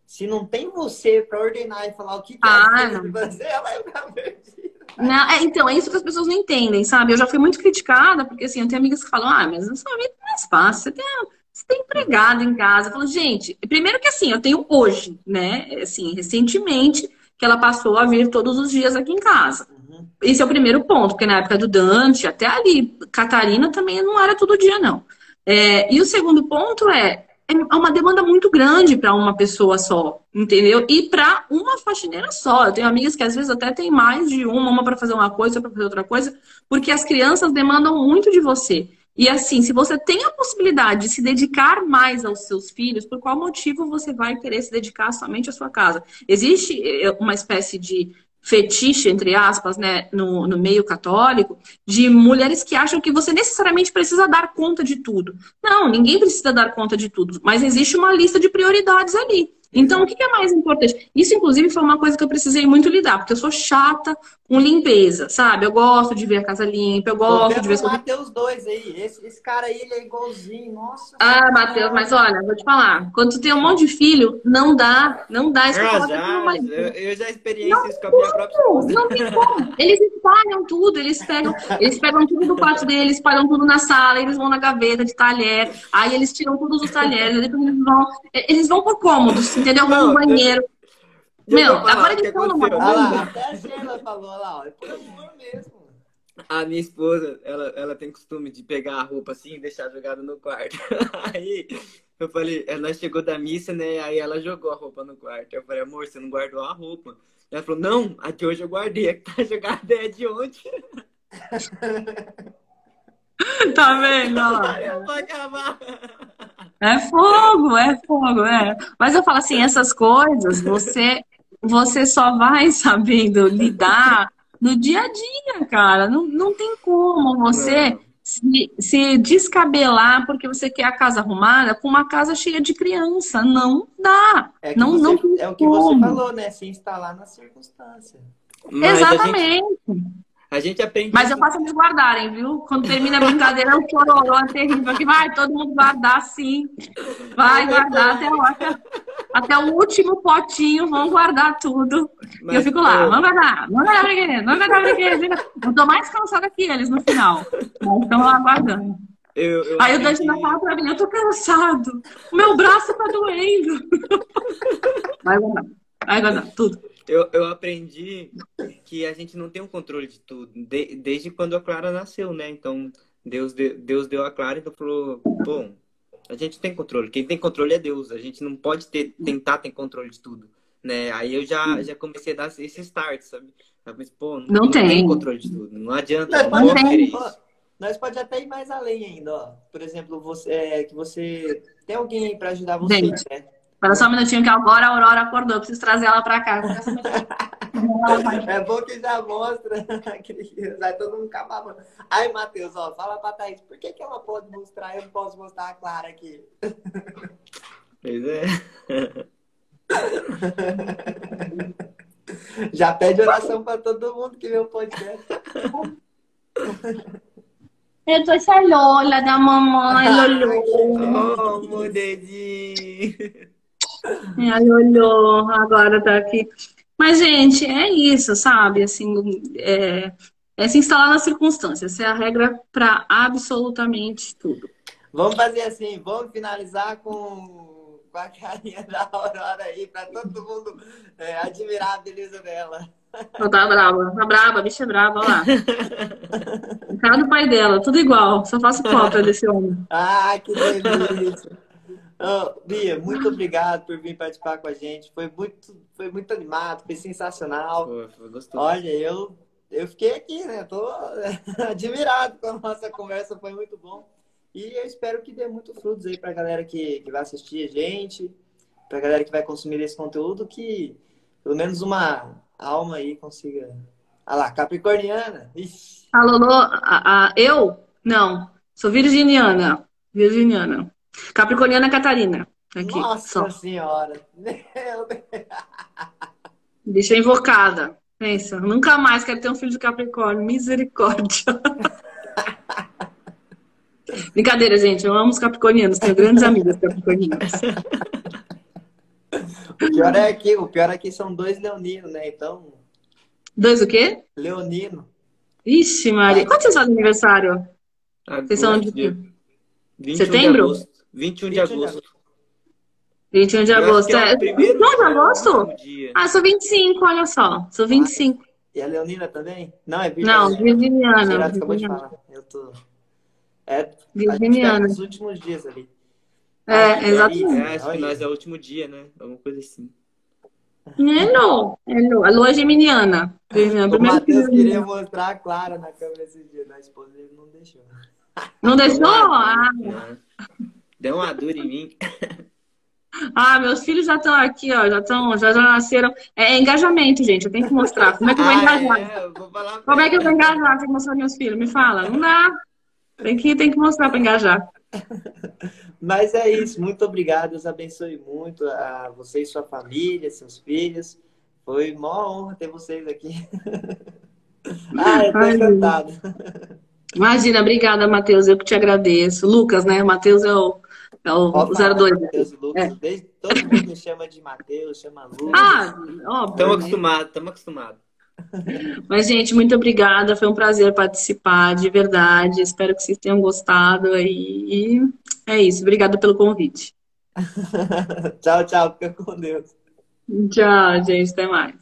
se não tem você para ordenar e falar o que, que ah, é que fazer, ela vai ficar perdida. Não, é, então, é isso que as pessoas não entendem, sabe? Eu já fui muito criticada, porque assim, eu tenho amigas que falam, ah, mas na sua vida não é fácil, você tem empregado em casa. Falou, gente, primeiro que assim, eu tenho hoje, né? Assim, recentemente, que ela passou a vir todos os dias aqui em casa. Esse é o primeiro ponto, porque na época do Dante, até ali, Catarina também não era todo dia, não. É, e o segundo ponto é, é uma demanda muito grande para uma pessoa só, entendeu? E para uma faxineira só. Eu tenho amigas que às vezes até tem mais de uma, uma para fazer uma coisa, outra para fazer outra coisa, porque as crianças demandam muito de você. E assim, se você tem a possibilidade de se dedicar mais aos seus filhos, por qual motivo você vai querer se dedicar somente à sua casa? Existe eh, uma espécie de fetiche, entre aspas, né, no, no meio católico, de mulheres que acham que você necessariamente precisa dar conta de tudo. Não, ninguém precisa dar conta de tudo, mas existe uma lista de prioridades ali. Então, o que é mais importante? Isso, inclusive, foi uma coisa que eu precisei muito lidar, porque eu sou chata com limpeza, sabe? Eu gosto de ver a casa limpa, eu gosto de ver... o Matheus dois aí, esse, esse cara aí, ele é igualzinho, nossa... Ah, Matheus, mas olha, vou te falar, quando tu tem um monte de filho, não dá, não dá... Isso ah, já, eu, eu, já experienciei isso com a minha própria esposa. Não tem como, eles espalham tudo, eles pegam, eles pegam tudo do quarto deles, espalham tudo na sala, eles vão na gaveta de talher, aí eles tiram todos os talheres, depois eles vão, eles vão por cômodos, entendeu? Vão no banheiro. Meu, agora eles estão numa onda. Até a Sheila falou lá, ó, é por amor mesmo. A minha esposa, ela, ela tem costume de pegar a roupa assim e deixar jogada no quarto. Aí eu falei, ela chegou da missa, né? Aí ela jogou a roupa no quarto. Eu falei, amor, você não guardou a roupa? Ela falou, não, a de hoje eu guardei, a que tá jogada é de ontem. tá vendo? É fogo, é fogo, é. Mas eu falo assim, essas coisas você você só vai sabendo lidar no dia a dia, cara. Não, não tem como você se, se descabelar porque você quer a casa arrumada com uma casa cheia de criança. Não dá. É, não, você, não é o que como. você falou, né? Se instalar na circunstância. Mas Exatamente. A gente aprende. Mas eu faço eles guardarem, viu? Quando termina a brincadeira, o chororô é terrível. Que vai todo mundo guardar sim. Vai guardar até, até, até o último potinho, vão guardar tudo. Mas, e eu fico lá, vamos guardar, vamos guardar brinquedo, vamos guardar brinquedo. Eu tô mais cansada que eles no final. Estão lá guardando. Eu, eu Aí o Dante ainda fala pra mim, eu tô cansado. O meu braço tá doendo. Vai guardar, vai guardar, tudo. Eu, eu aprendi que a gente não tem o um controle de tudo, de, desde quando a Clara nasceu, né? Então, Deus, de, Deus deu a Clara e então falou, bom, a gente tem controle. Quem tem controle é Deus. A gente não pode ter, tentar ter controle de tudo, né? Aí eu já, já comecei a dar esse start, sabe? Mas, pô, não, não, não tem. tem. controle de tudo. Não adianta. Não, não tem. Nós pode até ir mais além ainda, ó. Por exemplo, você, é, que você tem alguém aí para ajudar você, gente. né? Espera só um minutinho que agora a Aurora acordou. Eu preciso trazer ela pra cá. é bom que já mostra. Vai todo mundo acabar. Ai, Matheus, ó, fala pra Thaís. Por que, que ela pode mostrar e eu não posso mostrar a Clara aqui? Pois é. Já pede oração pra todo mundo que vê o podcast. Eu tô essa Lola da mamãe, Lolo. Oh, meu dedinho. Ela olhou, agora tá aqui. Mas, gente, é isso, sabe? Assim, é, é se instalar nas circunstâncias. Essa é a regra para absolutamente tudo. Vamos fazer assim, vamos finalizar com, com a carinha da Aurora aí, para todo mundo é, admirar a beleza dela. Ela tá brava, tá brava, a bicha é brava, olha lá. Cara do pai dela, tudo igual, só faço cópia desse homem. Ah, que delícia! Oh, Bia, muito obrigado por vir participar com a gente. Foi muito, foi muito animado, foi sensacional. Foi, foi gostoso. Olha, eu, eu fiquei aqui, né? Tô admirado com a nossa conversa, foi muito bom. E eu espero que dê muito frutos aí pra galera que, que vai assistir a gente, pra galera que vai consumir esse conteúdo, que pelo menos uma alma aí consiga. Ah lá, capricorniana. Ixi. Alô, a, a, eu? Não, sou virginiana. Virginiana. Capricorniana Catarina. Aqui, Nossa só. senhora! Deixa invocada. Pensa, nunca mais quero ter um filho de Capricórnio. Misericórdia. Brincadeira, gente. Eu amo os capricornianos. Tenho grandes amigas capricornianas. O pior é que o pior é que são dois leoninos, né? Então. Dois o quê? Leonino. Ixi, Maria. Quando vocês fazem aniversário? Agora, vocês são de. Setembro? De 21 de agosto. 21 de Eu acho agosto. é É... primeiro Não, de dia, agosto? dia. Ah, sou 25, olha só. Sou 25. E a Leonina também? Não, é Não, Virginiana. virginiana. Gerardo acabou de virginiana. falar. Eu tô. É, Virginiana. os últimos dias ali. É, Ah, aí, exatamente. É, acho que nós é o último dia, né? Alguma coisa assim. Hello, hello. A lua é geminiana. Geminiana. O Primeiro Matheus queria mostrar a Clara na câmera esse dia, da esposa dele não deixou. Não deixou? Ah, Não. Deu uma dura em mim. ah, meus filhos já estão aqui, ó. Já estão, já, já nasceram. É, engajamento, gente. Eu tenho que mostrar. Como é que eu vou Ah, engajar? é, eu vou falar pra Como é que eu vou engajar? Tem que mostrar meus filhos. Me fala. Não dá. Tem que, tem que mostrar para engajar. Mas é isso, muito obrigado, Deus abençoe muito a você e sua família, seus filhos. Foi uma honra ter vocês aqui. ah, eu tô Ai, encantado. Imagina, obrigada, Matheus. Eu que te agradeço. Lucas, né? Matheus é o, é o Pode falar, 02. Matheus e Lucas. É. Desde- todo mundo chama de Matheus, chama Lucas. Ah, óbvio. Estamos né? acostumados, estamos acostumados. Mas, gente, muito obrigada. Foi um prazer participar, de verdade. Espero que vocês tenham gostado. E e é isso. Obrigada pelo convite. tchau, tchau. Fica com Deus. Tchau, gente. Até mais.